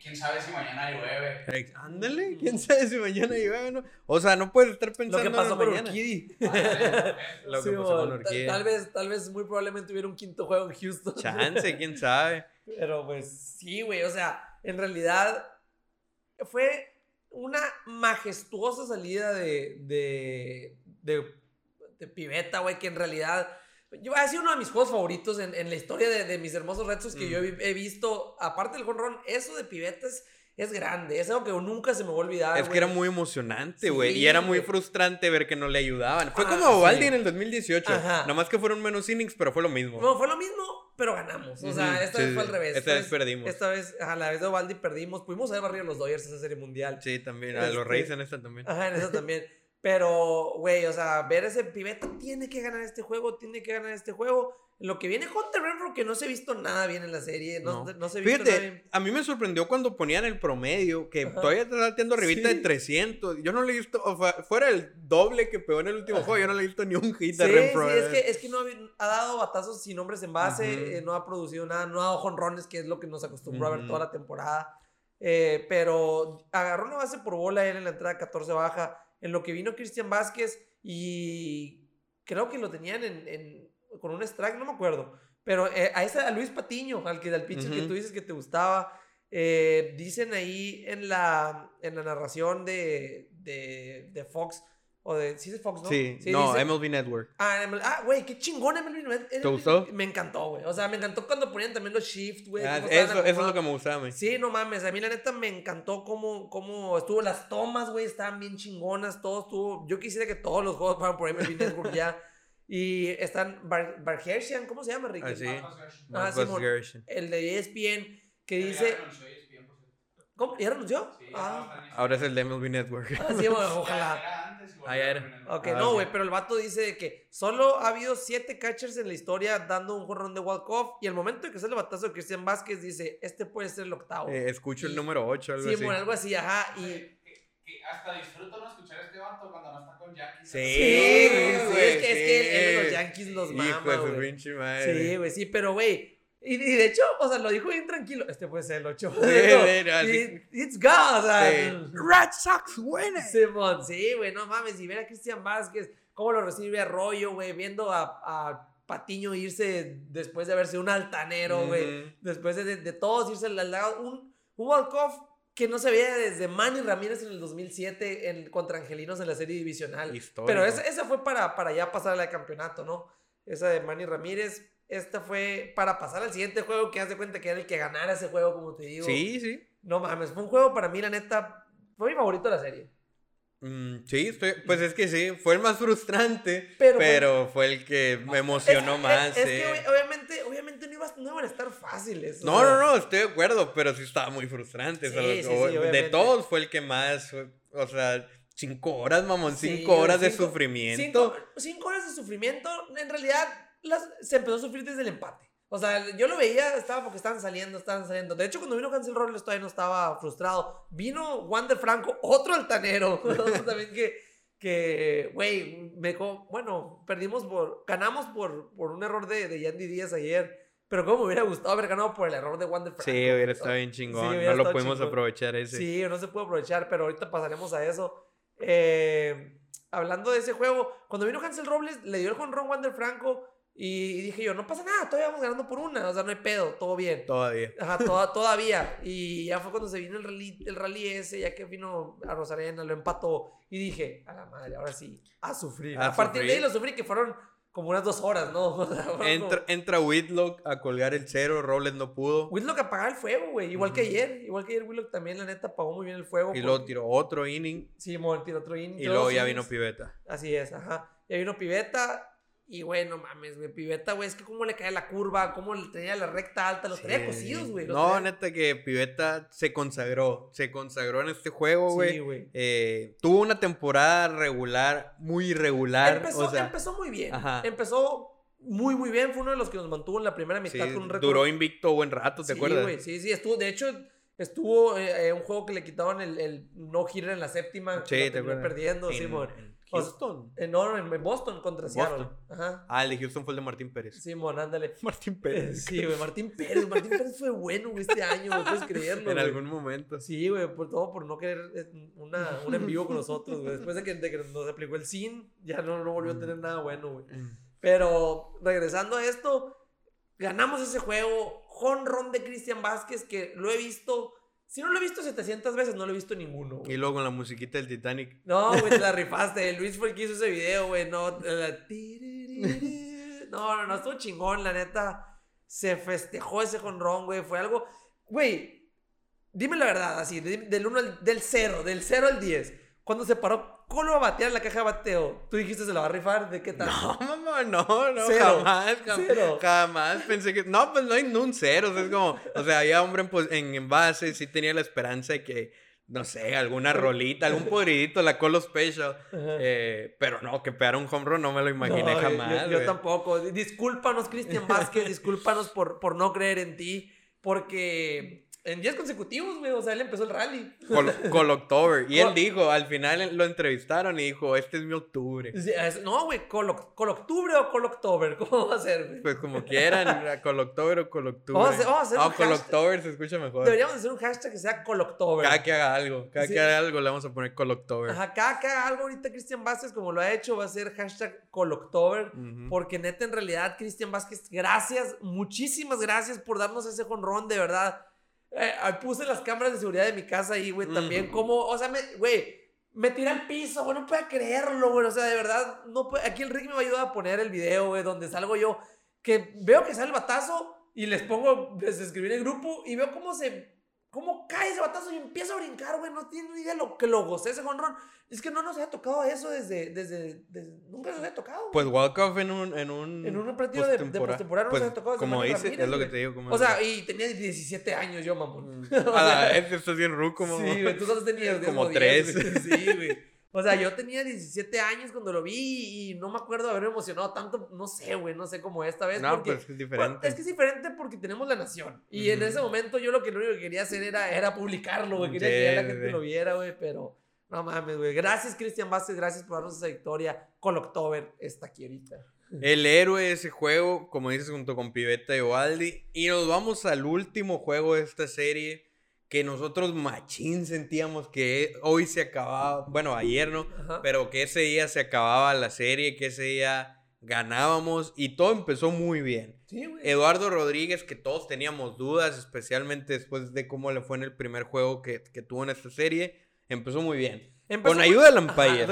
¿Quién sabe si mañana llueve? Ex- Ándale, quién sabe si mañana llueve, ¿no? O sea, no puedes estar pensando Lo que en pasó con mañana. Urquidy. Lo que Sí, pasó con ta- Tal vez, tal vez muy probablemente hubiera un quinto juego en Houston. Chance, quién sabe. Pero pues sí, güey. O sea, en realidad fue una majestuosa salida de, de, de, de Piveta, güey, que en realidad yo, ha sido uno de mis juegos favoritos en, en la historia de, de mis hermosos retos que Mm. yo he, he visto. Aparte del jonrón, eso de Piveta es, grande. Es algo que nunca se me va a olvidar. Es que era muy emocionante, Sí, güey. y era muy frustrante ver que no le ayudaban. Fue Ah, como a Ovaldi sí. en el 2018. Ajá. Nomás que fueron menos innings, pero fue lo mismo. No, fue lo mismo, pero ganamos. O sea, esta sí, vez fue al revés. Esta vez perdimos. Esta vez, a la vez de Ovaldi perdimos. Pudimos haber barrido a los Dodgers esa serie mundial. Sí, también. A los Este- Rays en esta también. Ajá, en eso también. Pero, güey, o sea, ver ese pibeta tiene que ganar este juego, tiene que ganar este juego. Lo que viene Hunter Renfro, que no se ha visto nada bien en la serie. No, No. no se ha visto nada bien. Fíjate, a mí me sorprendió cuando ponían el promedio, que Ajá. todavía está dando arribita Sí. de 300. Yo no le he visto, o fue- fuera el doble que pegó en el último juego, yo no le he visto ni un hit Sí, a Renfro. sí, es eh. que, es que no ha, ha dado batazos sin hombres en base, eh, no ha producido nada, no ha dado jonrones, que es lo que nos acostumbró a ver toda la temporada. Eh, pero agarró una base por bola él en la entrada 14 baja, en lo que vino Cristian Vázquez y creo que lo tenían en, en- con un strike, no me acuerdo. Pero eh, a ese, a Luis Patiño, al que al pitcher que tú dices que te gustaba, eh, dicen ahí en la, en la narración de, de, de Fox, o de, sí es de Fox, ¿no? Sí, no, dice- MLB Network. Ah, ML ah, güey, qué chingón MLB. MLB. ¿Te gustó? Me encantó, güey. O sea, me encantó cuando ponían también los shift, güey. Ah, eso, eso es lo que me gustaba mí. Sí, no mames. A mí la neta me encantó cómo, cómo estuvo. Las tomas, güey, estaban bien chingonas. Todo estuvo. Yo quisiera que todos los juegos fueran por MLB Network ya. Y están Bar ¿cómo se llama, Ricky? Ah, sí. Ah. Gershon. El de E ESPN, que Ya dice. cierto. ¿Cómo? ¿Ya renunció? Sí, ah, en Ahora es el de MLB Network. ah, sí, bueno, ojalá. Era antes y volvió Ah, ya a era. Ok, Ah, no, güey, pero el vato dice que solo ha habido siete catchers en la historia dando un jorrón de walk-off y al momento de que sale el batazo de Cristian Vázquez dice, este puede ser el octavo. Eh, escucho el Y- número 8, algo sí, así. bueno, algo así, ajá, y... Que, hasta disfruto no escuchar a este vato cuando no está con Jackie. Sí, Sí, güey, sí, es que, es que él- él de los sí. Yankees los Hijo mama, de su güey. Sí, güey, sí, pero güey, y, y de hecho, o sea, lo dijo bien tranquilo, este puede ser el ocho. Sí, It's God, o sea... Sí. Red Sox winning. Simón, sí, güey, no mames, y ver a Cristian Vázquez, cómo lo recibe Arroyo, güey, viendo a, a Patiño irse después de haberse un altanero, güey, después de, de todos irse al lado, un, un walk-off que no se veía desde Manny Ramírez en el 2007 en, contra Angelinos en la serie divisional. Histórico. Pero esa, esa fue para, para ya pasar a la de campeonato, ¿no? Esa de Manny Ramírez, esta fue para pasar al siguiente juego, que haz de cuenta que era el que ganara ese juego, como te digo. Sí, sí. No mames, fue un juego para mí, la neta, fue mi favorito de la serie. Mm, sí, estoy, pues es que sí, fue el más frustrante, Pero pero, fue- el que me emocionó Es- más. Es, es sí. que obvi- obviamente, obviamente no, iba- no iban a estar fáciles. o No, sea, no, no, estoy de acuerdo, pero sí estaba muy frustrante. o sea, Sí, lo- sí, sí, o- de todos fue el que más, o sea, cinco horas, mamón, cinco horas de sufrimiento. Cinco, cinco horas de sufrimiento, en realidad las, se empezó a sufrir desde el empate. O sea, yo lo veía, estaba porque estaban saliendo, estaban saliendo. De hecho, cuando vino Cancel Robles todavía no estaba frustrado. Vino Wander Franco, otro altanero. también que, que, güey, me bueno, perdimos por, ganamos por, por un error de, de Yandy Díaz ayer. Pero como me hubiera gustado haber ganado por el error de Wander Franco. Sí, hubiera estado bien chingón. no lo pudimos chingón. aprovechar ese. Sí, no se puede aprovechar, pero ahorita pasaremos a eso. Eh, hablando de ese juego, cuando vino Hansel Robles, le dio el jonrón Wander Franco y dije yo, no pasa nada, todavía vamos ganando por una, o sea, no hay pedo, todo bien. Todavía. Ajá, toda- todavía. Y ya fue cuando se vino el rally, el rally ese, ya que vino a Rosarena, lo empató. Y dije, a la madre, ahora sí, a sufrir. A A, partir de ahí sufrir. lo sufrí, que fueron como unas dos horas, ¿no? O sea, Entra, entra Whitlock a colgar el cero, Robles no pudo. Whitlock apagaba el fuego, güey. Igual que Ujú. ayer. Igual que ayer, Whitlock también, la neta, apagó muy bien el fuego. Y luego porque- tiró otro inning. Sí, tiró otro inning. Y luego ya vino Piveta. Así es, ajá. Ya vino Piveta. Y, güey, no mames, güey. Piveta, güey, es que cómo le cae la curva, cómo le tenía la recta alta. Los tenía Sí. cosidos, güey. No, tenía- neta que Piveta se consagró. Se consagró en este juego, güey. Sí, güey. Eh, tuvo una temporada regular, muy irregular. Empezó, o sea, empezó muy bien. Ajá. Empezó muy, muy bien. Fue uno de los que nos mantuvo en la primera sí, mitad con un récord. duró invicto buen rato, ¿te sí, acuerdas? güey, sí, sí, estuvo. De hecho, estuvo eh, eh, un juego que le quitaron el, el no-hitter en la séptima. Sí, te acuerdas. perdiendo, En- sí, en Houston. Eh, no, en Boston contra Seattle. Boston. Ajá. Ah, el de Houston fue el de Martín Pérez. Simón, ándale. Martín Sí, güey, Martín Pérez. Martín Pérez fue bueno, este año, güey, puedes creerlo. en algún momento. Sí, güey, por todo por no querer eh, una, un en vivo con nosotros, güey. Después de que, de que nos aplicó el SIN, ya no, no volvió a tener nada bueno, güey. Mm. Pero regresando a esto, ganamos ese juego. Honron de Cristian Vázquez, que lo he visto. Si no lo he visto 700 veces, no lo he visto ninguno. güey. Y luego con la musiquita del Titanic. No, güey, te la rifaste. Luis fue el que hizo ese video, güey. No, la- no, no, no, estuvo chingón, la neta. Se festejó ese jonrón, güey. Fue algo. Güey, dime la verdad, así, de- del 1 al del 0, del 0 al 10. Cuando se paró Colo a batear en la caja de bateo, tú dijiste se la va a rifar, ¿de qué tal? No, mamá, no, no, Cero. jamás, jam- Cero. jamás pensé que, no, pues no hay un cero, o sea, es como, o sea, había hombre en, en envase, sí tenía la esperanza de que no sé, alguna rolita, algún podridito, la Colo Special. Eh, pero no, que pegara un home run no me lo imaginé No, jamás. Yo, tampoco. Discúlpanos, Cristian Vázquez, discúlpanos por, por no creer en ti, porque en días consecutivos, güey, o sea, él empezó el rally. Col, Col October. Y él dijo, al final lo entrevistaron y dijo, este es mi octubre. No, güey, col, col octubre o col october, ¿cómo va a ser, güey? Pues como quieran, Col October o Col Octubre. Vamos a hacer- vamos a hacer un Col hashtag. October se escucha mejor. Deberíamos hacer un hashtag que sea col october. Cada que haga algo, cada Sí. que haga algo le vamos a poner Col October. Ajá, cada que haga algo ahorita Cristian Vázquez, como lo ha hecho, va a ser hashtag col october. Ujú. Porque neta, en realidad, Cristian Vázquez, gracias, muchísimas gracias por darnos ese jonrón, de verdad. Eh, puse las cámaras de seguridad de mi casa ahí, güey, también Ujú. como, o sea, me, güey, me tiré al piso, güey, no puedo creerlo, güey, o sea, de verdad, no puede, aquí el Rick me va a ayudar a poner el video, güey, donde salgo yo, que veo que sale el batazo y les pongo, les escribí en el grupo y veo cómo se, cómo cae ese batazo y empiezo a brincar, güey, no tienen ni idea lo que lo gocé ese jonrón. Es que no nos había tocado eso desde, desde, desde nunca nos había tocado. Pues walk-off en un, en un... En un partido de- de postemporada. no Pues, se ha tocado Como dice, Ramírez, es lo que güey. te digo. como O sea, y tenía 17 años yo, mamón. Mm. O A la sea, vez, estás bien ruco, mamá. Sí, güey, tú solo tenías Como o diez, tres. güey. Sí, güey. O sea, yo tenía 17 años cuando lo vi y no me acuerdo de haberme emocionado tanto. No sé, güey, no sé cómo esta vez. No, porque, pues es diferente. Es que es diferente porque tenemos la nación. Y en Ujú. ese momento yo lo que lo único que quería hacer era, era publicarlo, güey. Quería Sí, que la gente lo viera, güey, pero no mames, güey. Gracias, Cristian Vázquez, gracias por darnos esa victoria. Col October está aquí ahorita. El héroe de ese juego, como dices, junto con Pivetta y Ovaldi. Y nos vamos al último juego de esta serie. Que nosotros machín sentíamos que hoy se acababa. Bueno, ayer no. Ajá. Pero que ese día se acababa la serie, que ese día ganábamos. Y todo empezó muy bien. Sí. Eduardo Rodríguez, que todos teníamos dudas, especialmente después de cómo le fue en el primer juego que, que tuvo en esta serie, empezó muy bien. Empezó Con ayuda del Ajá,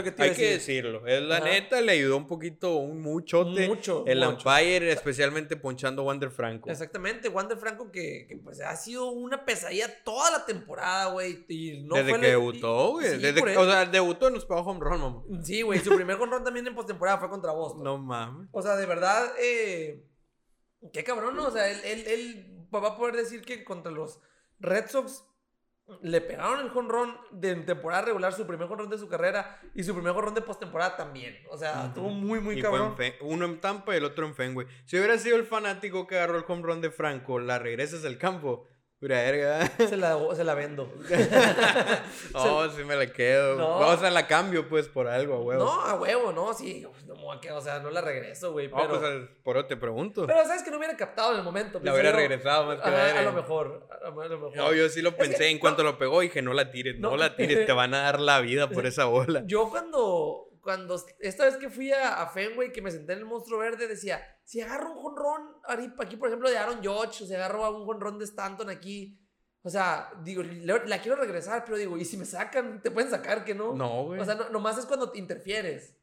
que iba hay a que decir. decirlo. Es la Ajá. neta, le ayudó un poquito, un muchote. Mucho. el mucho. umpire, especialmente ponchando Wander Franco. Exactamente, Wander Franco que, que, pues ha sido una pesadilla toda la temporada, güey. No Desde fue que el- debutó, güey. Sí, Desde por que- eso. o sea, debutó y nos pegó home run, mamá. Sí, güey, su primer jonrón también en postemporada fue contra Boston. No mames. O sea, de verdad, eh, qué cabrón, ¿no? O sea, él, él, él va a poder decir que contra los Red Sox le pegaron el jonrón de temporada regular, su primer jonrón de su carrera y su primer jonrón de postemporada también. O sea, Ujú. estuvo muy, muy Y fue en cabrón. Uno en Tampa y el otro en Fenway. Si hubiera sido el fanático que agarró el run de Franco, la regresas al campo. Pura verga. Se la, se la vendo. oh, sí me la quedo. No. O sea, la cambio pues por algo, a huevo. No, a huevo, no, sí. No, me voy a quedar, o sea, no la regreso, güey. Pero, pues al- por eso te pregunto. pero sabes que no hubiera captado en el momento. la hubiera regresado más que Ajá, a lo mejor. A lo mejor. No, yo sí lo que- pensé. en cuanto lo pegó, dije, no la tires, no, No. la tires. Te van a dar la vida por esa bola. Yo cuando, cuando esta vez que fui a, a Fenway, que me senté en el monstruo verde, decía, si agarro un jonrón aquí, por ejemplo, de Aaron Judge, o si agarro un jonrón de Stanton aquí, o sea, digo, la quiero regresar, pero digo, ¿y si me sacan? ¿Te pueden sacar que no? No, güey. O sea, no- nomás es cuando te interfieres.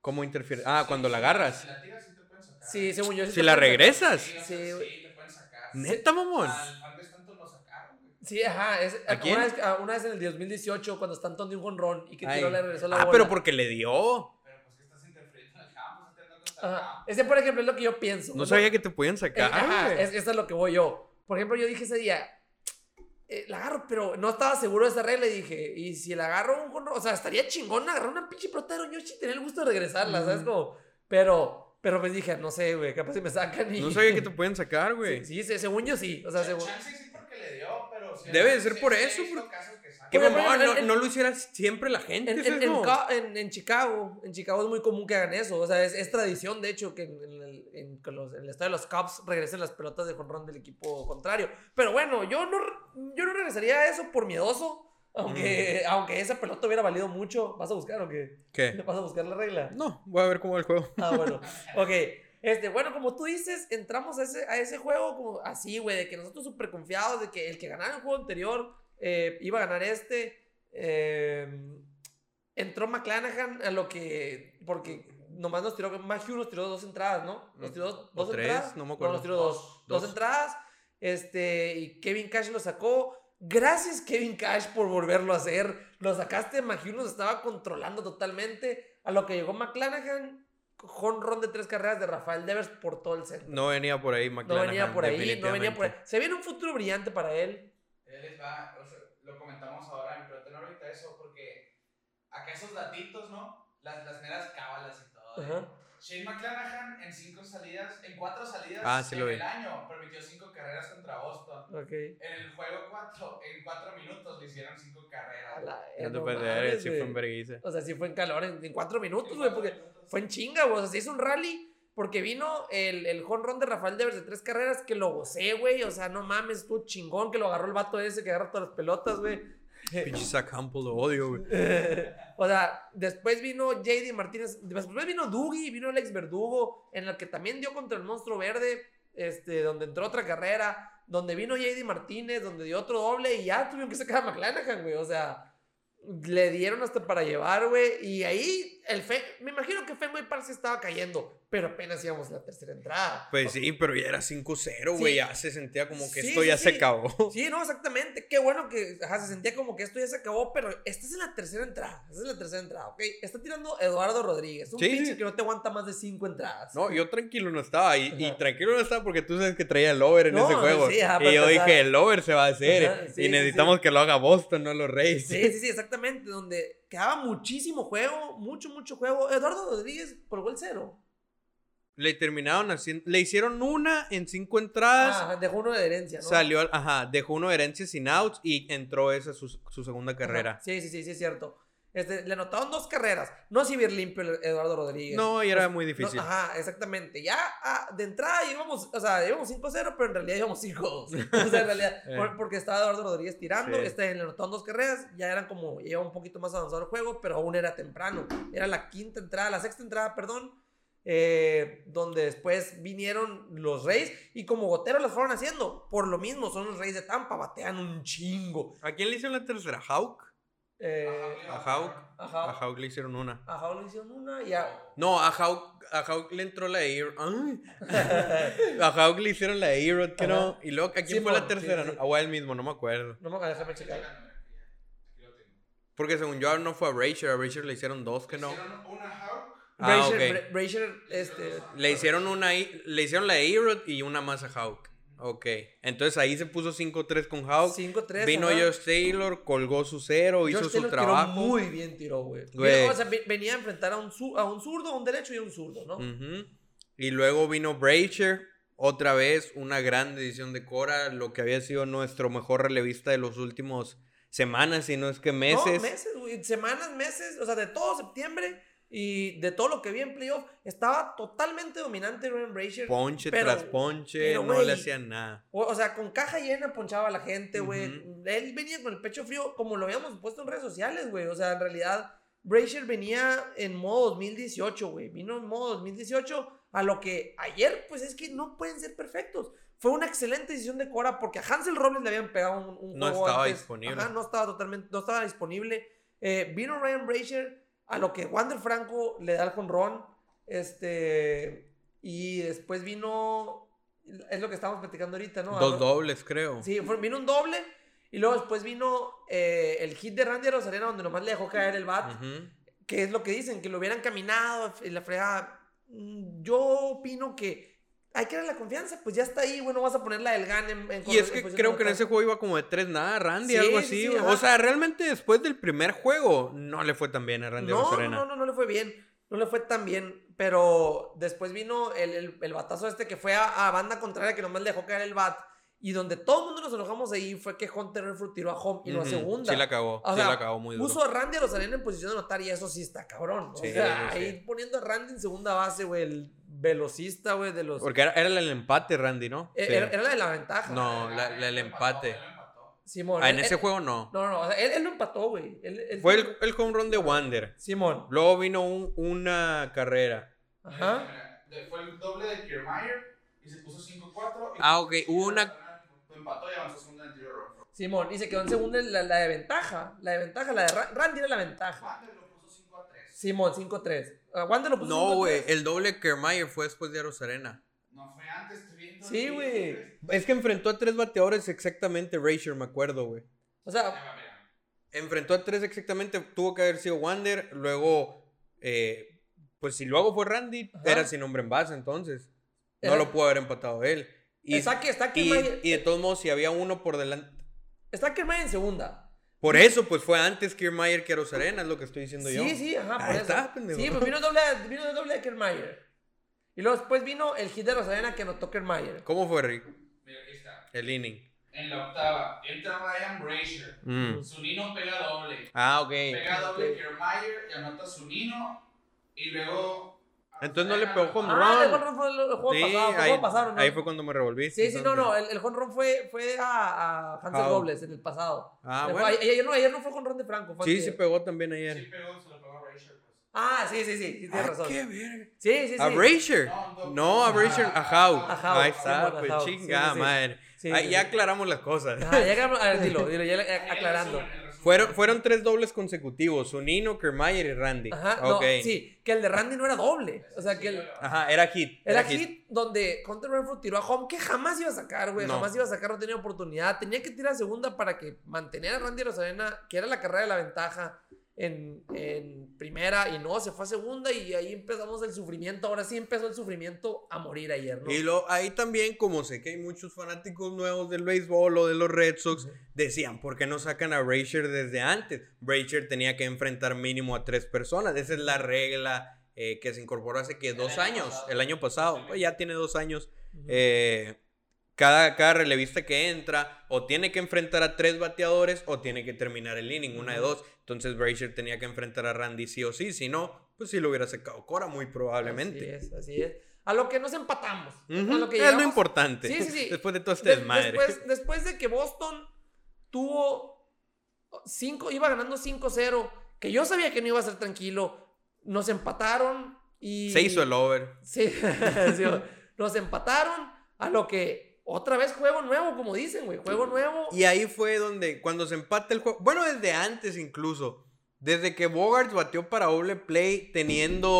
¿Cómo interfiere? Ah, cuando la agarras. Si la tiras, sí te pueden sacar. Sí, según yo. sí Si la sacar. regresas. Sí, Sí, güey. sí, te pueden sacar. Neta, mamón. Al fan de Stanton lo sacaron, güey. Sí, ajá. Es, ¿A quién? Una, vez, una vez en el 2018, cuando Stanton dio un jonrón y que Ay. tiró le regresó la Ah, bola. pero porque le dio. Pero pues que estás interfiriendo en el campo, estás. Ese, por ejemplo, es lo que yo pienso. No sabía que te podían es- sacar, ajá, es, eso es lo que voy yo. Por ejemplo, yo dije ese día, eh, la agarro, pero no estaba seguro de esa regla y dije, y si la agarro un jonrón, o sea, estaría chingón agarrar una pinche pelota de y tener el gusto de regresarla, ¿sabes? Mm. Como, pero, pero pues dije, no sé, güey, capaz si me sacan y... No sabía que te pueden sacar, güey. Sí, sí, según yo sí. O sea, según... Chance sí porque le dio, sí- Debe de ser por eso, casos que mamón, pero, no, en- no lo hiciera siempre la gente. En, en, en en- en Chicago, en Chicago es muy común que hagan eso. O sea, es, es tradición, de hecho, que en, que los- en el estadio de los Cubs regresen las pelotas de jonrón del equipo contrario. Pero bueno, yo no, yo no regresaría a eso por miedoso. Aunque, Mm. aunque esa pelota hubiera valido mucho. ¿Vas a buscar o qué? ¿Qué? ¿Vas a buscar la regla? No, voy a ver cómo va el juego. Ah, bueno. Ok. Este, bueno, como tú dices, entramos a ese, a ese juego como así, güey, de que nosotros súper confiados de que el que ganara el juego anterior eh, iba a ganar este. Eh, entró McClanahan a lo que. Porque nomás nos tiró. Matthew nos tiró dos entradas, ¿no? Nos tiró dos, tres, entradas. no me acuerdo. nos tiró dos. Dos. Dos, Dos. entradas. Este. Y Kevin Cash lo sacó. Gracias, Kevin Cash, por volverlo a hacer. Lo sacaste. Matthew nos estaba controlando totalmente. A lo que llegó McClanahan jonrón de tres carreras de Rafael Devers por todo el centro. No venía por ahí, McLaren. No venía por ahí, no venía por ahí. Se viene un futuro brillante para él. Él va, o sea, lo comentamos ahora en Pelotón ahorita eso, porque acá esos datitos, ¿no? Las, las meras cábalas y todo. ¿eh? Shane McClanahan en cinco salidas, en cuatro salidas Ah, sí en vi. el año permitió cinco carreras contra Boston. Ok. En el juego cuatro, en cuatro minutos le hicieron cinco carreras. la No te ver, sí fue en vergüenza. O sea, sí fue en calor en, en cuatro minutos, güey, porque minutos. fue en chinga, güey. O sea, se hizo un rally porque vino el, el home run de Rafael Devers de tres carreras que lo gocé, güey. O sea, no mames, estuvo chingón que lo agarró el vato ese que agarra todas las pelotas, güey. Pinche Zach Campbell, lo odio, güey. o sea, después vino JD Martínez, después vino Dougie, vino Alex Verdugo, en el que también dio contra el monstruo verde, este, donde entró otra carrera, donde vino JD Martínez, donde dio otro doble y ya tuvieron que sacar a McClanahan, güey. O sea, le dieron hasta para llevar, güey. Y ahí, el Fe, me imagino que Fenway Park se estaba cayendo, pero apenas íbamos a la tercera entrada. Pues sí, pero ya era 5-0, güey. Sí. Ya se sentía como que Sí, esto sí, ya se acabó. Sí, no, exactamente. Qué bueno que ajá, se sentía como que esto ya se acabó, pero esta es en la tercera entrada. Esta es la tercera entrada, ¿ok? Está tirando Eduardo Rodríguez, un pinche que no te aguanta más de cinco entradas. No, yo tranquilo no estaba. Y, tranquilo no estaba porque tú sabes que traía el over en No, ese juego. ajá, y yo dije, el over se va a hacer. Ajá, y necesitamos que lo haga Boston, no los Reyes. Sí, sí, sí, exactamente. Donde quedaba muchísimo juego, mucho, mucho juego. Eduardo Rodríguez colgó el cero. Le terminaron haciendo. Le hicieron una en cinco entradas. Ah, dejó uno de herencia, ¿no? Salió, al- ajá, dejó uno de herencia sin outs y entró esa su, su segunda Ajá. carrera. Sí, sí, sí, sí, es cierto. Este, le anotaron dos carreras. No así bien limpio Eduardo Rodríguez. No, y era muy no, difícil. ajá, exactamente. Ya ah, de entrada íbamos, o sea, íbamos 5-0, pero en realidad íbamos 5-2. O sea, en realidad, Eh. por- porque estaba Eduardo Rodríguez tirando, Sí. este, le anotaron dos carreras, ya eran como, ya iba un poquito más avanzado el juego, pero aún era temprano. Era la quinta entrada, la sexta entrada, perdón, eh, donde después vinieron los Reyes y como Gotero las fueron haciendo. Por lo mismo, son los Reyes de Tampa, batean un chingo. ¿A quién le hicieron la tercera? ¿Hawk? Eh, A Hawk. A Hawk le hicieron una. A Howell le hicieron una y a... No, a Hawk, a Hawk le entró la Aero. Ay. A Hawk le hicieron la Aero, que no. Y luego, ¿a quién fue la sí, tercera? sí. no? A Wild mismo, no me acuerdo. No me acuerdo, déjame checar. Porque según yo no fue a Brazier, a Brazier le hicieron dos que no. Hicieron una Hawk. Ah, Brazier, ok. Bra- Brazier, este... Le hicieron una le hicieron la Aero y una más a Hawk. Ok. Entonces ahí se puso 5-3 con Hawk. 5-3. Vino ajá. Josh Taylor, colgó su cero, hizo Josh su Taylor tiró trabajo. muy bien tiró, güey. O sea, ve- venía a enfrentar a un, a un zurdo, a un derecho y a un zurdo, ¿no? Ujú. Y luego vino Brazier, otra vez una gran decisión de Cora, lo que había sido nuestro mejor relevista de los últimos semanas, si no es que meses. No, meses, güey. Semanas, meses. O sea, de todo septiembre y de todo lo que vi en playoff, estaba totalmente dominante Ryan Brazier. Ponche Pero- tras ponche, pero, no le hacían nada. O, o sea, con caja llena ponchaba a la gente, güey. Él venía con el pecho frío, como lo habíamos puesto en redes sociales, güey. O sea, en realidad, Brazier venía en modo 2018, güey. Vino en modo 2018, a lo que ayer, pues es que no pueden ser perfectos. Fue una excelente decisión de Cora porque a Hansel Robles le habían pegado un, un No juego estaba antes. disponible. Ajá, no estaba totalmente, no estaba disponible. Eh, vino Ryan Brazier, a lo que Wander Franco le da el jonrón. Este. Y después vino. Es lo que estamos platicando ahorita, ¿no? Dos dobles, creo. Sí, fue- vino un doble. Y luego después vino eh, el hit de Randy Rosarena, donde nomás le dejó caer el bat. Que es lo que dicen, que lo hubieran caminado y la fregada. Mm, Yo opino que hay que darle la confianza, pues ya está ahí, bueno, vas a ponerla del GAN en, en Y es que creo que en ese juego iba como de tres nada, Randy, Sí, algo sí, así. sí, o sea, realmente después del primer juego no le fue tan bien a Randy no, Rosarena. no, no, no le fue bien. No le fue tan bien. Pero después vino el, el, el batazo este que fue a, a banda contraria que nomás le dejó caer el bat. Y donde todo el mundo nos enojamos ahí fue que Hunter Renfrew tiró a home y no a segunda. Sí la cagó, O sí sea, la cagó muy duro. Puso a Randy Rosarena en posición de anotar y eso sí está cabrón. O Sí, sea, ahí poniendo a Randy en segunda base, güey, el velocista, güey, de los... Porque era, era el empate, Randy, ¿no? Eh, Sí. Era, era la de la ventaja. No, la- la- el empate. Simón. Ah, en él- ese él- juego no. No, no, no. o sea, él, él lo empató, güey. Él- él- Fue el, el home run de Wander. Simón. Luego vino un- una carrera. Ajá. Fue el doble de Kiermaier y se puso 5-4. y- Ah, ok, hubo una- Empató y avanzó segunda en tiro rojo. Simón. Y se quedó en segunda la, la de ventaja. La de ventaja, la de Ra- Randy era la ventaja. Wander lo puso 5 3. Simón, 5-3. Wander lo puso No, 5-3. güey, el doble de Kiermaier fue después de Arosarena. No fue antes, estoy viendo. Sí, güey. Es que enfrentó a tres bateadores exactamente, Razier, me acuerdo, güey. O sea, Mira, mira. Enfrentó a tres exactamente, tuvo que haber sido Wander, luego, eh, pues si luego fue Randy, Ajá. era sin hombre en base entonces. No Era- lo pudo haber empatado él. Y, está, que, está, y, y de todos modos, si había uno por delante, está Kiermaier en segunda. Por eso, pues fue antes Kiermaier que Rosarena, es lo que estoy diciendo yo. Sí, sí, ajá, por Ahí eso. está, pendejo. Sí, pues vino doble, vino de doble de Kiermaier. Y luego después vino el hit de Rosarena que anotó Kiermaier. ¿Cómo fue, Rick? Mira, aquí está. El inning. En la octava, entra Ryan Brazier. Mm. Zunino pega doble. Ah, ok. Pega doble Ok. Kiermaier y anota Zunino. Y luego. Entonces no le pegó home Ah, el run. home run fue el, juego Sí, pasado. Fue ahí, juego pasado, ¿no? ahí fue cuando me revolví. Sí, sí, no, no. El, el home run fue, fue a, a Hansel How? Robles en el pasado. Ah, bueno. Ayer, ayer no, ayer no fue con Ron de Franco. fue Sí, antier. sí pegó también Sí ayer. pegó, se lo pegó a Brazier. Pues. Ah, sí, sí, sí. sí tienes Ah, razón. qué verga. Sí, sí, sí. ¿A Brazier? No, no, No, a Brazier, a Howe. a Howe, Ahí sí, está, pues sí, chingada sí, sí. madre. Sí, Ahí sí, ya sí. aclaramos las cosas. Ah, ya, aclaramos- a ver, dilo, dilo, ya aclarando. Fueron, fueron tres dobles consecutivos, Zunino, Kiermaier y Randy. Ajá, no, ok. sí, que el de Randy no era doble. O sea, que el, Ajá, era hit. era hit donde Hunter Renfro tiró a home, que jamás iba a sacar, güey. No. Jamás iba a sacar, no tenía oportunidad. Tenía que tirar a segunda para que mantener a Randy Rosarena, que era la carrera de la ventaja en, en primera, y no, se fue a segunda y ahí empezamos el sufrimiento. Ahora sí empezó el sufrimiento a morir ayer, ¿no? Y lo, ahí también, como sé que hay muchos fanáticos nuevos del béisbol o de los Red Sox, decían, ¿por qué no sacan a Brazier desde antes? Brazier tenía que enfrentar mínimo a tres personas. Esa es la regla eh, que se incorporó hace que dos año años, pasado. el año pasado. Sí. Pues ya tiene dos años. Ujú. Eh, cada, cada relevista que entra o tiene que enfrentar a tres bateadores o tiene que terminar el inning, una de dos. Entonces Brazier tenía que enfrentar a Randy sí o sí, si no, pues sí lo hubiera sacado Cora muy probablemente. Así es, así es. A lo que nos empatamos. A lo que es lo importante. Sí, sí, sí. Después de todo este De- desmadre. Después, después de que Boston tuvo 5, iba ganando 5-0, que yo sabía que no iba a ser tranquilo, nos empataron y... Se hizo el over. Sí, nos empataron a lo que otra vez juego nuevo, como dicen, güey, juego nuevo. Y ahí fue donde, cuando se empata el juego, bueno, desde antes incluso, desde que Bogarts batió para doble play teniendo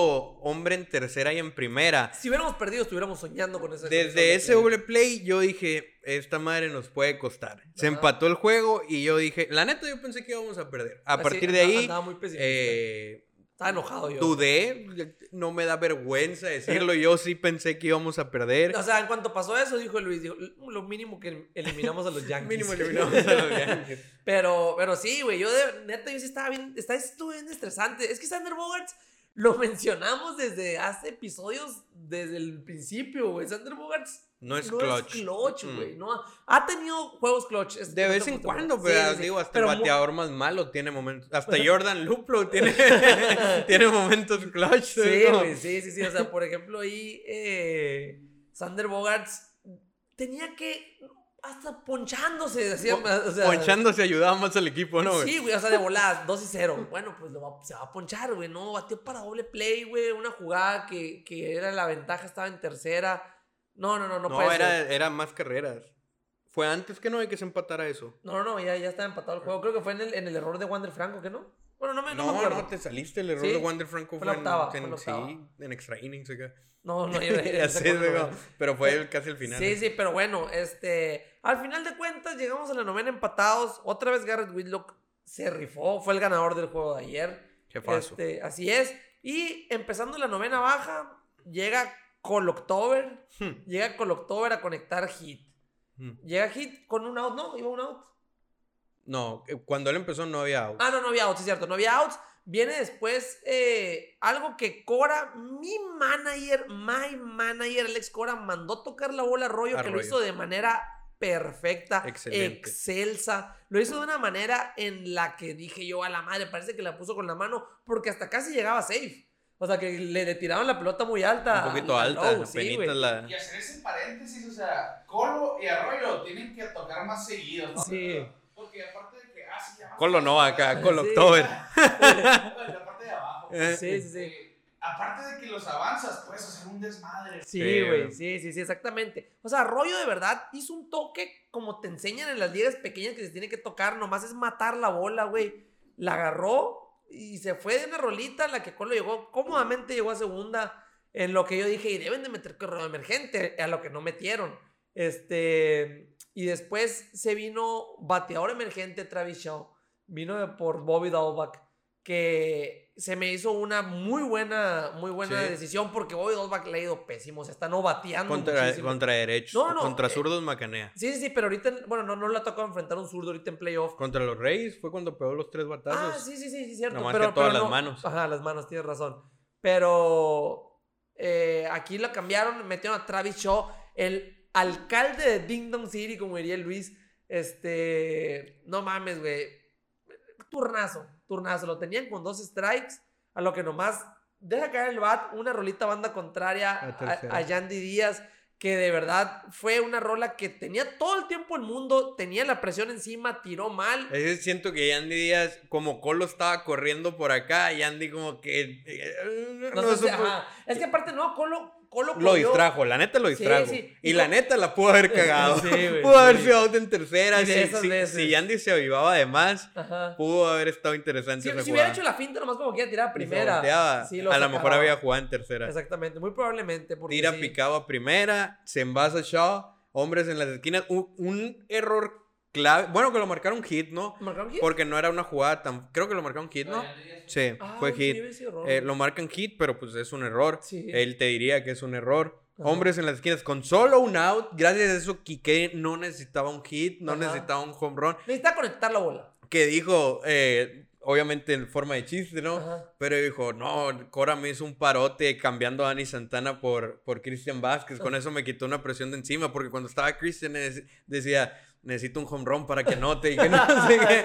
hombre en tercera y en primera. Si hubiéramos perdido, estuviéramos soñando con ese. Desde ese doble play yo dije, esta madre nos puede costar. Se empató el juego y yo dije, la neta yo pensé que íbamos a perder. A partir de ahí, Andaba muy pesimista. eh, Estaba enojado yo. dudé, no me da vergüenza decirlo, yo sí pensé que íbamos a perder. O sea, en cuanto pasó eso, dijo Luis, dijo, lo mínimo que eliminamos a los Yankees. Mínimo eliminamos a los Yankees. Pero, pero sí, güey, yo de neta, yo sí estaba bien, está, estuvo bien estresante. Es que Sander Bogarts lo mencionamos desde hace episodios, desde el principio, güey. Sander Bogarts No es no clutch. es clutch, Mm. güey. No, ha tenido juegos clutch. es- De vez en cuando, pero Sí, sí, digo, hasta Pero el bateador más malo tiene momentos. Hasta Jordan Luplo tiene, tiene momentos clutch. Sí, ¿no? güey, sí, sí, sí. O sea, por ejemplo, ahí eh, Sander Bogarts tenía que hasta ponchándose, o sea, Ponchándose ayudaba más al equipo, ¿no? güey? Sí, güey, o sea, de voladas, 2 y 0. Bueno, pues lo va- se va a ponchar, güey, no, batió para doble play, güey, una jugada que, que era la ventaja, estaba en tercera. No, no, no, no, No, puede era, ser. más carreras. Fue antes que no hay que se empatara eso. No, no, no, ya, ya estaba empatado el juego. Creo que fue en el, en el error de Wander Franco, ¿que no? Bueno, no me, no, No, me no, te saliste. El error Sí. de Wander Franco Fue la en- octava, en, fue la sí, en extra innings acá. No, no, yo, sé, luego, pero fue el- casi el final. Sí, sí, pero bueno, este, al final de cuentas llegamos a la novena empatados. Otra vez Garrett Whitlock se rifó, fue el ganador del juego de ayer. Jefazo. Este, así es. Y empezando la novena baja, llega Coloctober. Hmm. Llega Coloctober a conectar hit. Hmm. Llega hit con un out, ¿no? Iba un out. No, eh, cuando él empezó no había out. Ah, no, no había outs, es cierto, no había outs. Viene después eh, algo que Cora, mi manager, my manager, Alex Cora, mandó tocar la bola a Arroyo, que lo hizo de manera perfecta, Excelente. excelsa. Lo hizo de una manera en la que dije yo a la madre, parece que la puso con la mano, porque hasta casi llegaba safe. O sea, que le, le tiraron la pelota muy alta. Un poquito al- al alta, low, sí, la... Y hacer ese paréntesis, o sea, Colo y Arroyo tienen que tocar más seguidos, ¿no? Sí. Porque aparte de que, ah, sí, ya Colo no, acá, Sí. Colo October. La parte de abajo. Eh. Sí, sí, sí. Eh, aparte de que los avanzas, puedes hacer un desmadre. Sí, güey. sí, sí, sí, exactamente. O sea, Arroyo de verdad hizo un toque como te enseñan en las ligas pequeñas que se tiene que tocar, nomás es matar la bola, güey. La agarró y se fue de una rolita, la que Colo llegó, cómodamente llegó a segunda, en lo que yo dije, y deben de meter correo emergente, a lo que no metieron. Este, y después se vino bateador emergente Travis Shaw, vino por Bobby Daubach. Que se me hizo una muy buena, muy buena Sí. decisión porque hoy Dolbach le ha ido pésimo, se está no bateando Contra, muchísimo. contra derechos. No, no, contra eh, zurdos macanea. Sí, sí, sí, pero ahorita, bueno, no, no le ha tocado enfrentar a un zurdo ahorita en playoff. Contra los Reyes fue cuando pegó los tres batazos. Ah, sí, sí, sí, sí, cierto. Nomás pero, que todas pero las no- manos. Ajá, las manos, tienes razón. Pero eh, aquí lo cambiaron, metieron a Travis Shaw, el alcalde de Ding Dong City, como diría Luis. Este, no mames, güey. Turnazo, turnazo. Lo tenían con dos strikes, a lo que nomás deja caer el bat, una rolita banda contraria a, a Yandy Díaz, que de verdad fue una rola que tenía todo el tiempo el mundo, tenía la presión encima, tiró mal. Veces siento que Yandy Díaz, como Colo estaba corriendo por acá, Yandy como que... eh, No no sé supo-. Es que aparte, no, Colo, Colo Lo distrajo, la neta lo distrajo. sí. Y Y la neta la pudo haber cagado. Sí, güey, pudo haber sido out en tercera. De Si, esas si- veces. si Yandy se avivaba de más, Ajá. pudo haber estado interesante Si, hubiera hecho la finta, nomás como que iba a tirar a primera. lo a lo mejor había jugado en tercera. Exactamente, muy probablemente. Porque Tira picado a primera, se envasa Shaw, hombres en las esquinas. Un, un error clave. Bueno, que lo marcaron hit, ¿no? ¿Marcaron hit? Porque no era una jugada tan. Creo que lo marcaron hit, ¿no? Sí, Ah, fue sí, hit. Eh, lo marcan hit, pero pues es un error. Sí. Él te diría que es un error. Ajá. Hombres en las esquinas con solo un out. Gracias a eso, Quique no necesitaba un hit, no Ajá. necesitaba un home run. Necesita conectar la bola. Que dijo, eh, obviamente en forma de chiste, ¿no? Ajá. Pero dijo, no, Cora me hizo un parote cambiando a Dani Santana por, por Cristian Vázquez. Con eso me quitó una presión de encima, porque cuando estaba Cristian nece- decía, necesito un home run para que note y que no sé qué.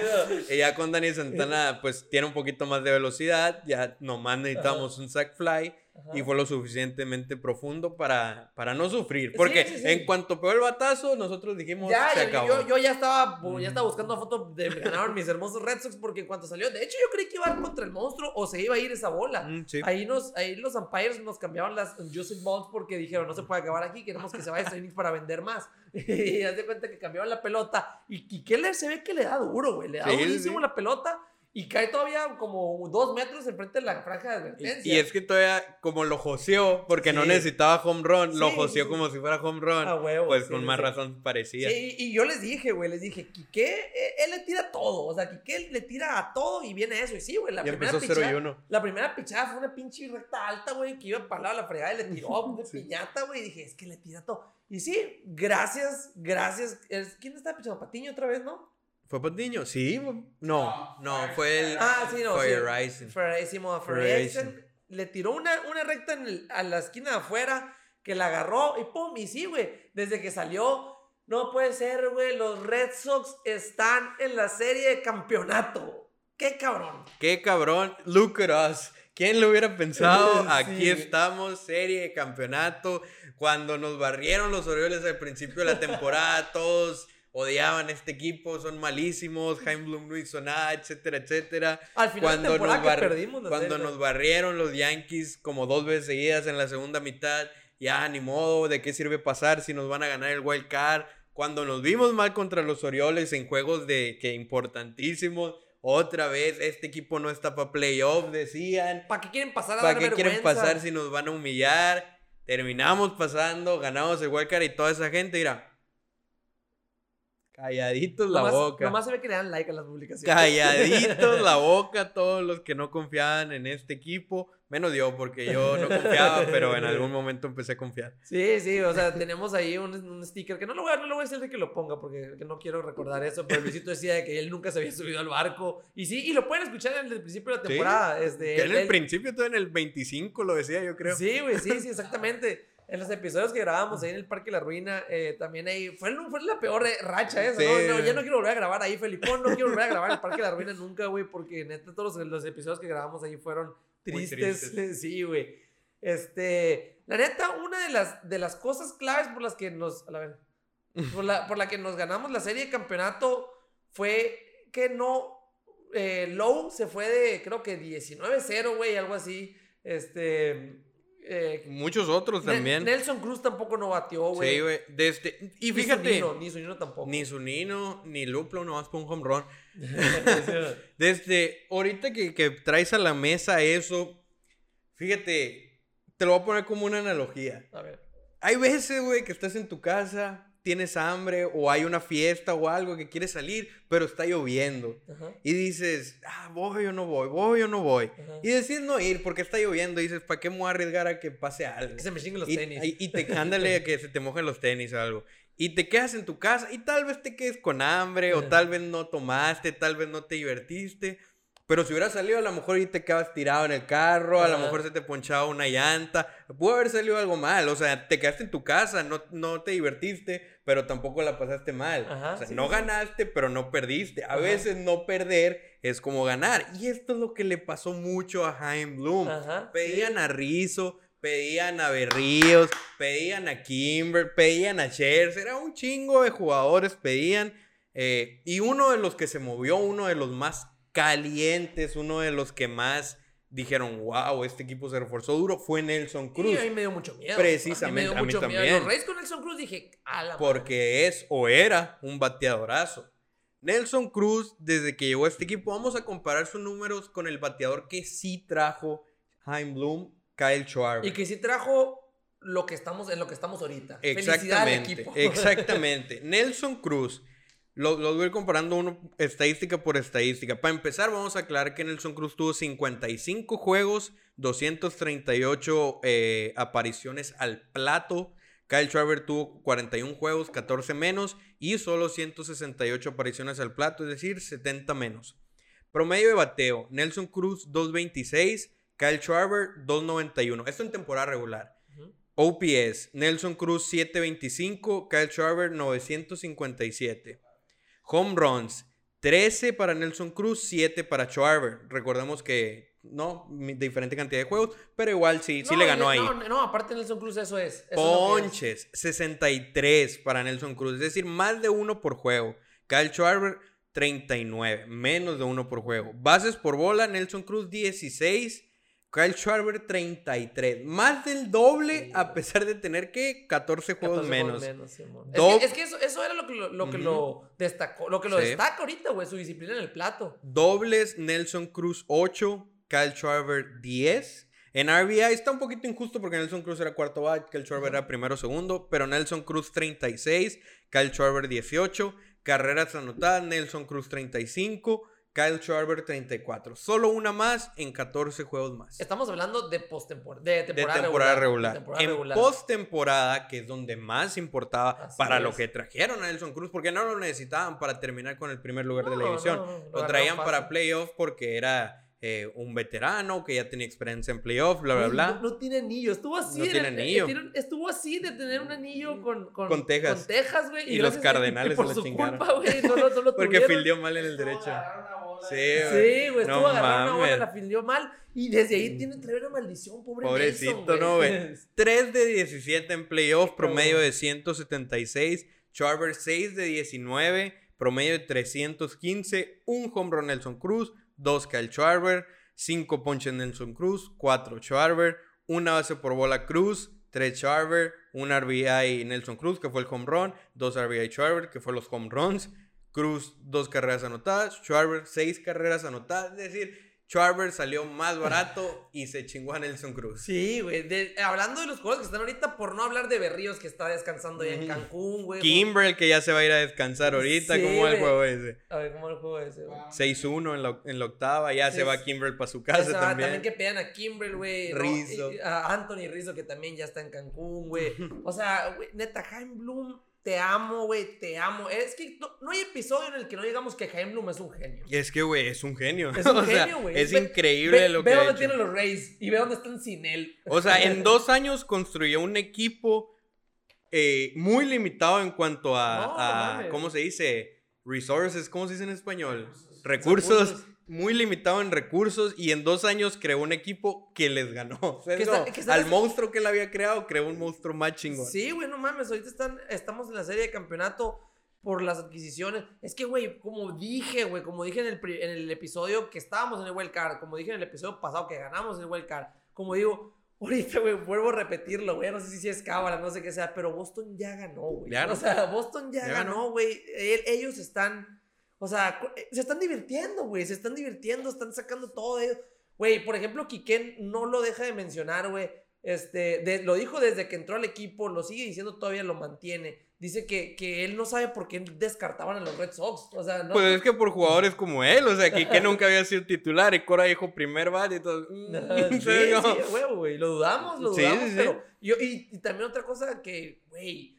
Y ya con Dani Santana, pues tiene un poquito más de velocidad, ya nomás necesitamos un sack fly. Ajá. Y fue lo suficientemente profundo para, para no sufrir. Porque Sí, sí, sí. en cuanto pegó el batazo, nosotros dijimos, Ya, se yo, acabó. yo, yo ya estaba ya estaba buscando fotos de ganaron mis hermosos Red Sox porque en cuanto salió, de hecho yo creí que iba a ir contra el monstruo o se iba a ir esa bola. Mm. Ahí, nos, ahí los umpires nos cambiaban las Joseph Balls porque dijeron, no se puede acabar aquí, queremos que se vaya a para vender más. Y haz de cuenta que cambiaban la pelota. Y le- se ve que le da duro, güey. Le da durísimo la pelota y cae todavía como dos metros enfrente de la franja de advertencia. y es que todavía, como lo joseó, porque no necesitaba home run, lo joseó sí. como si fuera home run, A huevo, pues con más razón parecía. Sí, y yo les dije, güey, les dije, Quique, eh, él le tira todo. O sea, Quique le tira a todo y viene eso. Y sí, güey, la y primera empezó 0 y pichada- 1. La primera pichada fue una pinche recta alta, güey, que iba para la fregada y le tiró de piñata, güey. Y dije, es que le tira todo. Y sí, gracias, gracias. ¿Quién está pichando? Patiño otra vez, ¿no? ¿Fue Patiño? Sí. No, no, fue el. Ah, sí, no. Fue sí. Rising. Ferguson. Le tiró una, una recta en el- a la esquina de afuera que la agarró y pum, y sí, güey. Desde que salió, no puede ser, güey. Los Red Sox están en la serie de campeonato. ¡Qué cabrón! Qué cabrón. Look at us. ¿Quién lo hubiera pensado? Sí. Aquí estamos, serie de campeonato. Cuando nos barrieron los Orioles al principio de la temporada, todos odiaban este equipo, son malísimos, Jaime Bloom no hizo nada, etcétera, etcétera. Al final Cuando, de nos, bar- perdimos cuando nos barrieron los Yankees como dos veces seguidas en la segunda mitad, ya ni modo, ¿de qué sirve pasar si nos van a ganar el wild card? Cuando nos vimos mal contra los Orioles en juegos de que importantísimos, otra vez este equipo no está para playoff, decían. ¿Para qué quieren pasar a ¿Para qué quieren vergüenza? pasar si nos van a humillar? Terminamos pasando, ganamos el wild card y toda esa gente, mira. Calladitos la boca. Nomás se ve que le dan like a las publicaciones. Calladitos la boca todos los que no confiaban en este equipo. Menos yo, porque yo no confiaba, pero en algún momento empecé a confiar. Sí, sí, o sea, tenemos ahí un, un sticker que no lo voy a, no lo voy a decir de que lo ponga porque que no quiero recordar eso, pero Luisito decía de que él nunca se había subido al barco. Y sí, y lo pueden escuchar en el principio de la Sí. temporada. Este, Que en el él- principio, todo en el 25 lo decía, yo creo. Sí, güey, sí, sí, exactamente. En los episodios que grabamos ahí en el Parque de la Ruina, eh, también ahí. Fue, fue la peor racha esa, Sí. ¿no? No, Ya no quiero volver a grabar ahí, Felipón. No quiero volver a grabar en el Parque de la Ruina nunca, güey, porque neta todos los, los episodios que grabamos ahí fueron tristes. tristes. Sí, güey. Este. La neta, una de las, de las cosas claves por las que nos. A la ver, por, la, por la que nos ganamos la serie de campeonato fue que no. Eh, Lowe se fue de, creo que 19-0, güey, algo así. Este. Eh, Muchos otros también. Nelson Cruz tampoco no batió, güey. Sí, güey. Desde, y Ni fíjate, Zunino, ni Zunino tampoco. ni Zunino, ni Luplo, nomás por un home run. Desde ahorita que, que traes a la mesa eso, fíjate, te lo voy a poner como una analogía. a ver. Hay veces, güey, que estás en tu casa tienes hambre o hay una fiesta o algo que quieres salir, pero está lloviendo. Ajá, Y dices, ah, voy o no voy, voy o no voy. ajá. Y decides no ir porque está lloviendo. Y dices, ¿para qué me voy a arriesgar a que pase algo? Que se me chinguen los y, tenis. y- y te ándale a que se te mojen los tenis o algo. Y te quedas en tu casa y tal vez te quedes con hambre o tal vez no tomaste, tal vez no te divertiste. Pero si hubieras salido, a lo mejor y te quedas tirado en el carro, a lo mejor se te ponchaba una llanta. Pudo haber salido algo mal. O sea, te quedaste en tu casa, no, no te divertiste, pero tampoco la pasaste mal. Ajá, o sea, sí, no sí, ganaste, pero no perdiste. A Ajá. veces no perder es como ganar. Y esto es lo que le pasó mucho a Jaime Bloom. Ajá, Pedían a Rizzo, pedían a Berríos, pedían a Kimber, pedían a Shers, era un chingo de jugadores, pedían. eh, y uno de los que se movió, uno de los más calientes, uno de los que más dijeron, wow, este equipo se reforzó duro, fue Nelson Y Cruz. a mí me dio mucho miedo. Precisamente, A a mí me dio mucho miedo. también. Los Reyes con Nelson Cruz dije, a la madre. Porque es o era un bateadorazo. Nelson Cruz, desde que llegó a este equipo, vamos a comparar sus números con el bateador que sí trajo Jaime Bloom, Kyle Schwarber. Y que sí trajo lo que estamos, en lo que estamos ahorita. Felicidad al Exactamente, equipo. exactamente. Nelson Cruz, lo- los voy a ir comparando uno estadística por estadística. Para empezar, vamos a aclarar que Nelson Cruz tuvo 55 juegos, 238 eh, apariciones al plato. Kyle Schwarber tuvo 41 juegos, 14 menos y solo 168 apariciones al plato, es decir, 70 menos. Promedio de bateo, Nelson Cruz 226, Kyle Schwarber 291. Esto en temporada regular. Ujú. OPS, Nelson Cruz 725, Kyle Schwarber 957. Home runs, 13 para Nelson Cruz, 7 para Schwarber. Recordemos que no, mi- diferente cantidad de juegos, pero igual sí, sí le ganó no, ahí. No, no, aparte Nelson Cruz eso es. eso es es. Ponches, 63 para Nelson Cruz, es decir, más de uno por juego. Kyle Schwarber, 39, menos de uno por juego. Bases por bola, Nelson Cruz, 16. Kyle Schwarber, 33. Más del doble, Sí, a pesar de tener que 14 juegos 14 menos. juegos Simón. Es que, es que eso, eso era lo que lo, lo que Ujú. lo destacó, lo que lo Sí. destaca ahorita, güey, su disciplina en el plato. Dobles, Nelson Cruz 8, Kyle Schwarber 10. En RBI está un poquito injusto porque Nelson Cruz era cuarto bat, Kyle Schwarber Ujú. era primero segundo, pero Nelson Cruz 36, Kyle Schwarber 18, carreras anotadas, Nelson Cruz 35, Kyle Schwarber 34. Solo una más en 14 juegos más. Estamos hablando de postemporada, de De temporada, regular. regular. temporada en regular. postemporada, que es donde más importaba Así para lo que trajeron a Nelson Cruz, porque no lo necesitaban para terminar con el primer lugar de la división. no, no, lo traían para playoff porque era eh, un veterano que ya tenía experiencia en playoff, bla, bla, bla. No, no tiene anillo. Estuvo así. No de- tiene eh, anillo. estuvo así de tener un anillo con, con, Con Texas. Con Texas, güey. Y los gracias- Cardenales y se la su chingaron. culpa, güey. No, no, no lo Porque fildeó mal en el derecho. Sí, güey. Sí, güey, No estuvo agarrando una bola, la fildeó mal. Y desde ahí tiene traer una maldición, pobre Pobrecito, Nelson, ¿no, güey? 3 de 17 en playoff, promedio de 176. Charver 6 de 19, promedio de 315. Un home run Nelson Cruz, 2 Kyle Charver, 5 ponches Nelson Cruz, 4 Charver, una base por bola Cruz, 3 Charver, un RBI Nelson Cruz, que fue el home run, 2 RBI Charver, que fue los home runs. Cruz, 2 carreras anotadas, Charver, 6 carreras anotadas. Es decir, Charver salió más barato y se chingó a Nelson Cruz. Sí, güey. de- Hablando de los jugadores que están ahorita, por no hablar de Berríos que está descansando ya en. Cancún, güey. Kimbrel, que ya se va a ir a descansar ahorita. Sí, ¿Cómo va el juego ese? A ver, ¿cómo el juego ese, güey? 6-1 en la, en la octava. Ya Sí, se va. Kimbrel para su casa sea, también. que pegan a Kimbrel, güey. ¿no? Rizzo. Y A Anthony Rizzo, que también ya está en Cancún, güey. O sea, güey, neta, Jaime Bloom, te amo, güey, te amo. Es que no, no hay episodio en el que no digamos que Jaime Bloom es un genio. Y es que, güey, es un genio. Es un o genio, güey. Es Ve- increíble Ve, lo ve que ha dónde hecho. tienen los Rays y ve dónde están sin él. O sea, en dos años construyó un equipo eh, muy limitado en cuanto a, No, a-. ¿cómo se dice? Resources, ¿cómo se dice en español? Recursos. Recursos. Muy limitado en recursos y en dos años creó un equipo que les ganó. O sea, Que no, está- que está- al monstruo que él había creado, creó un monstruo más chingón. Sí, güey, no mames. Ahorita están, estamos en la serie de campeonato por las adquisiciones. Es que, güey, como dije, güey, como dije en el, en el episodio que estábamos en el Wild Card, como dije en el episodio pasado que ganamos en el Wild Card, como digo, ahorita, güey, vuelvo a repetirlo, güey, no sé si es cábala, no sé qué sea, pero Boston ya ganó, güey. O sea, Boston ya, Ya ganó, güey. El- Ellos están, o sea, eh, se están divirtiendo, güey, se están divirtiendo, están sacando todo de ellos. Güey, por ejemplo, Quiquén no lo deja de mencionar, güey. Este, de- lo dijo desde que entró al equipo, lo sigue diciendo todavía, lo mantiene. Dice que, que él no sabe por qué descartaban a los Red Sox. O sea, no. Pues es que por jugadores como él, o sea, que, que nunca había sido titular y Cora dijo primer bat y todo. mm, sí, ¿sabes sí, huevo, güey. Lo dudamos, lo Sí, dudamos, sí, sí. pero. Yo, y, y también otra cosa que, güey.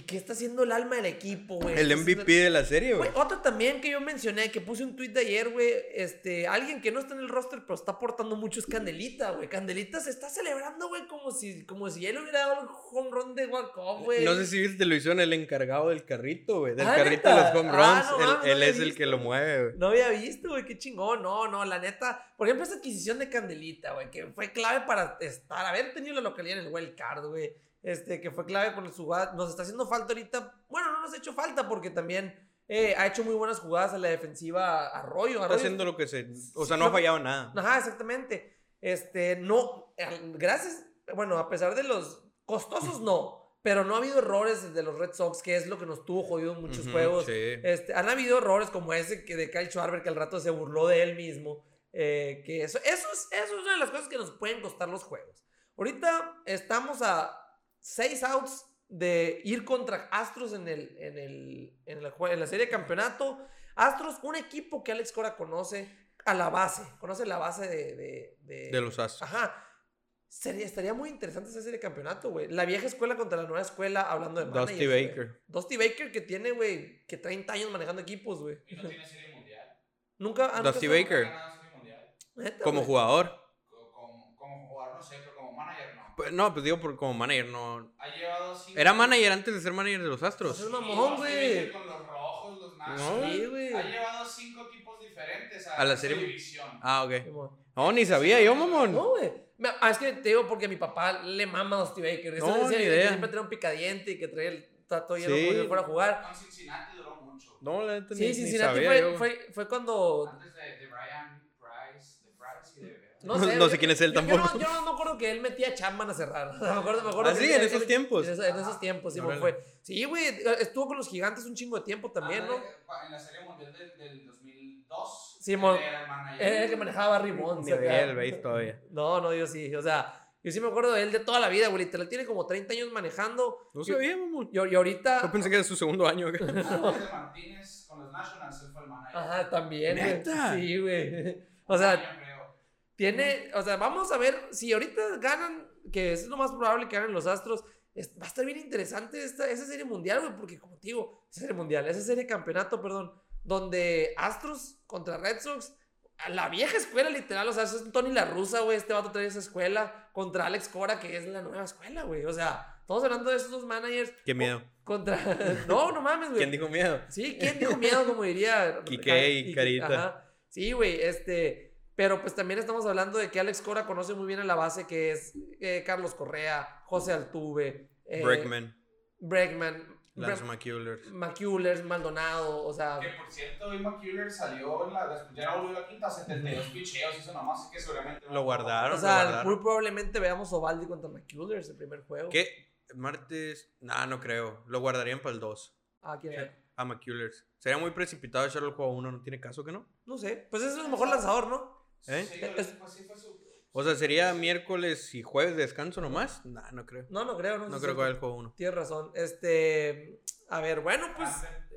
Que, ¿Qué está haciendo el alma del equipo, güey? El MVP de la serie, güey. Otra también que yo mencioné, que puse un tweet de ayer, güey. Este, alguien que no está en el roster, pero está aportando mucho es Candelita, güey. Candelita se está celebrando, güey, como si, como si él hubiera dado el home run de Cup, güey. No sé si viste, lo hicieron el encargado del carrito, güey. Del Ah, carrito de ¿neta? los home Ah, runs. no él no es el que lo mueve, güey. No había visto, güey, qué chingón. No, no, la neta. Por ejemplo, esa adquisición de Candelita, güey, que fue clave para estar, haber tenido la localidad en el wild card, güey. Este, que fue clave con su jugada. Nos está haciendo falta ahorita. Bueno, no nos ha hecho falta porque también eh, ha hecho muy buenas jugadas a la defensiva Arroyo. Está Arroyo haciendo lo que se. O sea, no ha lo- fallado nada. Ajá, exactamente. Este, no, gracias, bueno, a pesar de los costosos, no, pero no ha habido errores de los Red Sox, que es lo que nos tuvo jodido en muchos Ujú, juegos. Sí. Este, han habido errores como ese que de Kyle Schwarber, que al rato se burló de él mismo. eh, que eso, eso, es, eso es una de las cosas que nos pueden costar los juegos. Ahorita estamos a seis outs de ir contra Astros en, el, en, el, en, la, jue- en la serie de campeonato. Astros, un equipo que Alex Cora conoce a la base, conoce la base de... De, de- De los Astros. Ajá. Sería, estaría muy interesante esa serie de campeonato, güey. La vieja escuela contra la nueva escuela, hablando de Dusty managers, güey. Baker. Dusty Baker que tiene, güey, que 30 años manejando equipos, güey. Y no tiene serie mundial. Nunca. ah, nunca Dusty estaba- Baker. Como jugador. Co- Como, como jugador, no sé, pero como manager no. Pues, no, pues digo por, como manager, no. Ha llevado cinco. Era manager antes de ser manager de los Astros. Pues es Sí, mamón, güey. Con los rojos, los Nationals. Sí, güey. Ha llevado cinco equipos diferentes a, A la serie- división. Ah, ok. No, ni sabía yo, mamón. No, güey. Ah, es que te digo porque mi papá le mama a Dusty Baker. Eso No, decía ni que idea. siempre trae un picadiente y que trae el tato lleno Sí. como si fuera a jugar. Con Cincinnati duró mucho. No, la neta ni, Sí, ni Cincinnati sabía fue, fue, fue cuando. Antes de, de Brian Price, de Price y de... No, No- sé, no quién es él yo- yo tampoco. no- Yo no me acuerdo que él metía a Chapman a cerrar. O sea, me acuerdo, me acuerdo Ah, sí, él- en esos él- tiempos. En, esos- en esos tiempos, sí, fue. Sí, güey. Estuvo con los gigantes un chingo de tiempo también, ¿no? Ándale, En la serie mundial del, del 2002. Simón. él era el manager. Él era el que manejaba Bonds. Ni veía el base todavía. No, no, yo sí. O sea, yo sí me acuerdo de él de toda la vida, güey. Literal, tiene como 30 años manejando. No Y- sabía, mamón. Y, y ahorita. Yo pensé que era su segundo año. Antes de Martínez con los Nationals, él fue el manager. Ajá, también. ¿Neta? Sí, güey. O sea. Tiene. O sea, vamos a ver si ahorita ganan, que es lo más probable que ganen los Astros. es- va a estar bien interesante esta, esa serie mundial, güey, porque como te digo, esa serie mundial, esa serie campeonato, perdón, donde Astros contra Red Sox, a la vieja escuela literal, o sea, eso es Tony La Russa, güey, este vato trae esa escuela, contra Alex Cora, que es la nueva escuela, güey, o sea, estamos hablando de esos dos managers Qué miedo. contra... no, no mames, güey. ¿Quién dijo miedo? Sí, ¿quién dijo miedo? Como diría. Quique y Carita. ajá. Sí, güey, este. Pero pues también estamos hablando de que Alex Cora conoce muy bien a la base que es eh, Carlos Correa, José Altuve, eh, Bregman, Bregman, Lance McCullers. McCullers, Maldonado, o sea. Que por cierto, hoy McCuller salió en la. después Ya no volvió a la quinta, 72 picheos, hizo nomás, así que seguramente. no- Lo guardaron. O lo sea, guardaron. muy probablemente veamos Ovaldi contra McCullers el primer juego. ¿Qué? Martes. Nah, no creo. Lo guardarían para el 2. Ah, ¿quién era? A McCullers. Sería muy precipitado echarlo al juego 1. No tiene caso que no. No sé. Pues ese es el mejor lanzador, ¿no? ¿Eh? Sí, Es- su. O sea, sería miércoles y jueves de descanso nomás. Nah, no creo. No, no creo. No, No sé creo que vaya el juego 1. Tienes razón. Este. A ver, bueno, pues.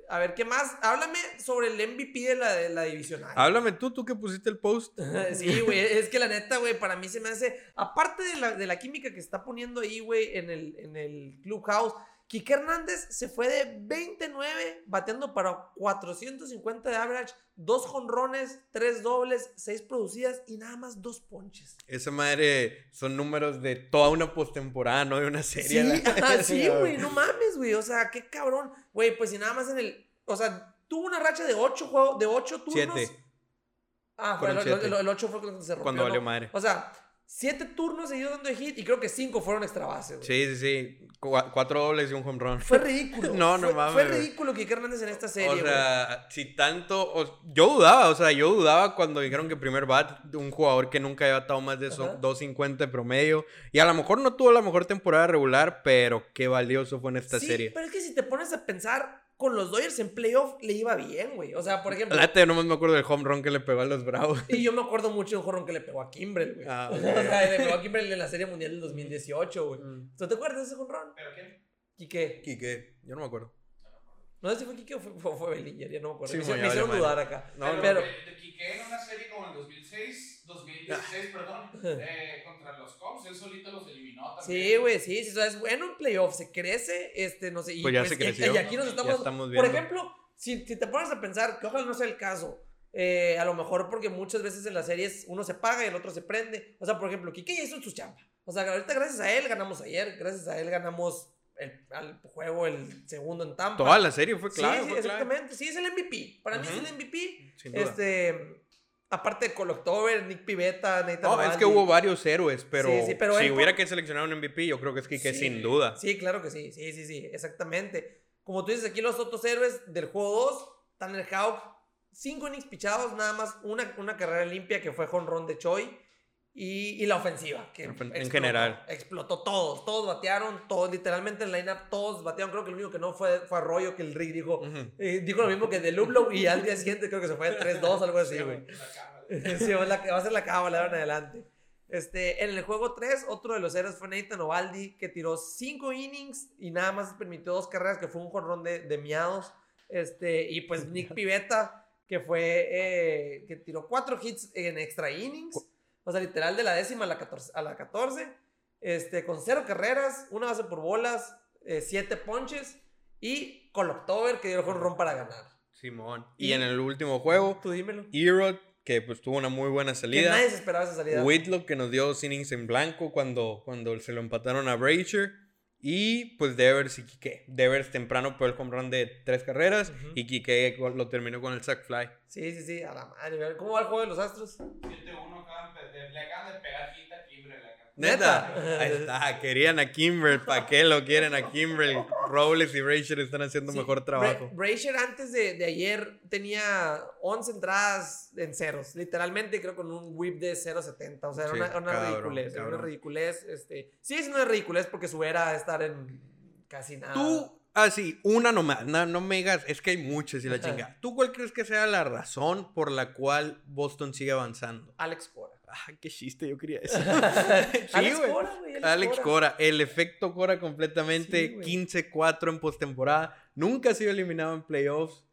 A ver, ¿qué más? Háblame sobre el MVP de la, de la divisional. Háblame tú, tú que pusiste el post. Sí, güey, es que la neta, güey, para mí se me hace, aparte de la, de la química que está poniendo ahí, güey, en el, en el Clubhouse, Quique Hernández se fue de 29, bateando para 450 de average, dos jonrones, tres dobles, seis producidas y nada más dos ponches. Esa madre son números de toda una postemporada, no de una serie. Sí, la- sí, güey, no mames, güey, o sea, qué cabrón, güey, pues si nada más en el, o sea, tuvo una racha de ocho juegos, de ocho turnos. Siete. Ah, fue el, Fueron el, siete. el, ocho fue cuando se rompió. Cuando ¿no? valió madre. O sea, siete turnos seguidos dando hit y creo que cinco fueron extra bases. Sí, sí, sí. Cu- cuatro dobles y un home run. Fue ridículo. No, no fue, mames, Fue ridículo que Hernández en esta serie. O sea, si tanto. o- yo dudaba, o sea, yo dudaba cuando dijeron que primer bat un jugador que nunca había batado más de so- Ajá. 250 de promedio. Y a lo mejor no tuvo la mejor temporada regular, pero qué valioso fue en esta sí, serie. pero es que si te pones a pensar, con los Dodgers en playoff le iba bien, güey. O sea, por ejemplo. La nomás me acuerdo del home run que le pegó a los Bravos. Y yo me acuerdo mucho de un jorrón que le pegó a Kimbrel, güey. Ah, o sea, le pegó a Kimbrel en la Serie Mundial del 2018, güey. Mm. ¿Tú te acuerdas de ese jorrón? ¿Pero quién? Quique. Quique, yo no me acuerdo. No sé si fue Quique o fue, fue, fue Bellinger, ya no me acuerdo. Sí, me, hicieron- me dudar acá. No, pero, pero- de, de Quique en una serie como el 2006, 2016, perdón, eh, contra los Cubs, él solito los eliminó también. Sí, güey, sí, sí, o sea, es bueno en playoff, se crece, este, no sé, y Pues ya se y- creció. Y, aquí nos Ya estamos, estamos por viendo. ejemplo, si, si te pones a pensar, que ojalá no sea el caso, eh, a lo mejor porque muchas veces en las series uno se paga y el otro se prende, o sea, por ejemplo, Kike ya hizo su chamba, o sea, ahorita gracias a él ganamos ayer, gracias a él ganamos el, al juego el segundo en Tampa. Toda la serie fue Sí, clave. sí, fue clave. exactamente, sí, es el MVP, para mí es el MVP, Sin duda. este, aparte de Cole October, Nick Pivetta, Nathan No, es que hubo varios héroes, pero, Sí, sí, pero si hubiera por- que seleccionar un MVP, yo creo que es Sí, sin duda. Sí, claro que sí, sí, sí, sí, exactamente. Como tú dices, aquí los otros héroes del juego 2, Tanner Houck, cinco innings pichados, nada más una, una carrera limpia que fue jonrón de Choi y, y la ofensiva. Que En explotó, general. Explotó todos, todos batearon, todos, literalmente en line-up todos batearon. Creo que lo único que no fue, fue Arroyo, que el Rick dijo, Ujú. eh, dijo lo mismo que de Lublow y al día siguiente creo que se fue de 3-2, algo así, güey. Sí, va a la- va a ser la cábala ahora en adelante. Este, en el juego 3, otro de los héroes fue Nathan Ovaldi, que tiró 5 innings y nada más permitió dos carreras, que fue un jorrón de, de miados. Este, y pues Nick Pivetta, que fue, eh, que tiró 4 hits en extra innings. O sea, literal de la décima a la 14. A la 14 este, con 0 carreras, una base por bolas, 7 ponches y Cole October, que dio el jonrón para ganar. Simón. Y- Y en el último juego, Tú dímelo. Erod, que pues tuvo una muy buena Que salida. nadie se esperaba esa salida. Whitlock, que nos dio dos innings en blanco cuando, cuando se lo empataron a Brazier. Y pues Devers y Quique. Devers temprano por el home run de tres carreras. Ujú. Y Quique lo terminó con el sack fly. Sí, sí, sí, a la madre. ¿Cómo va el juego de los Astros? 7-1 acaban de, le acaban de pegar hit a Kimbrel acá. Neta. Neta. Ahí está. Querían a Kimbrel. ¿Para qué lo quieren a Kimbrel? Robles y Brazier están haciendo Sí, mejor Bra- trabajo. Brazier antes de, de ayer tenía 11 entradas en ceros. Literalmente creo con un whip de 0.70. O sea, era Sí, una, una cabrón, ridiculez. era Una ridiculez. Este, sí, es una ridiculez porque su era estar en casi nada. Tú, así, una nomás, no, no me digas, es que hay muchas y la chinga. ¿Tú cuál crees que sea la razón por la cual Boston sigue avanzando? Alex Cora. Ah, qué chiste, yo quería decir. Alex. Cora, güey. Alex Cora, el efecto Cora Sí, completamente, güey. 15-4 en postemporada, nunca ha sido eliminado en playoffs.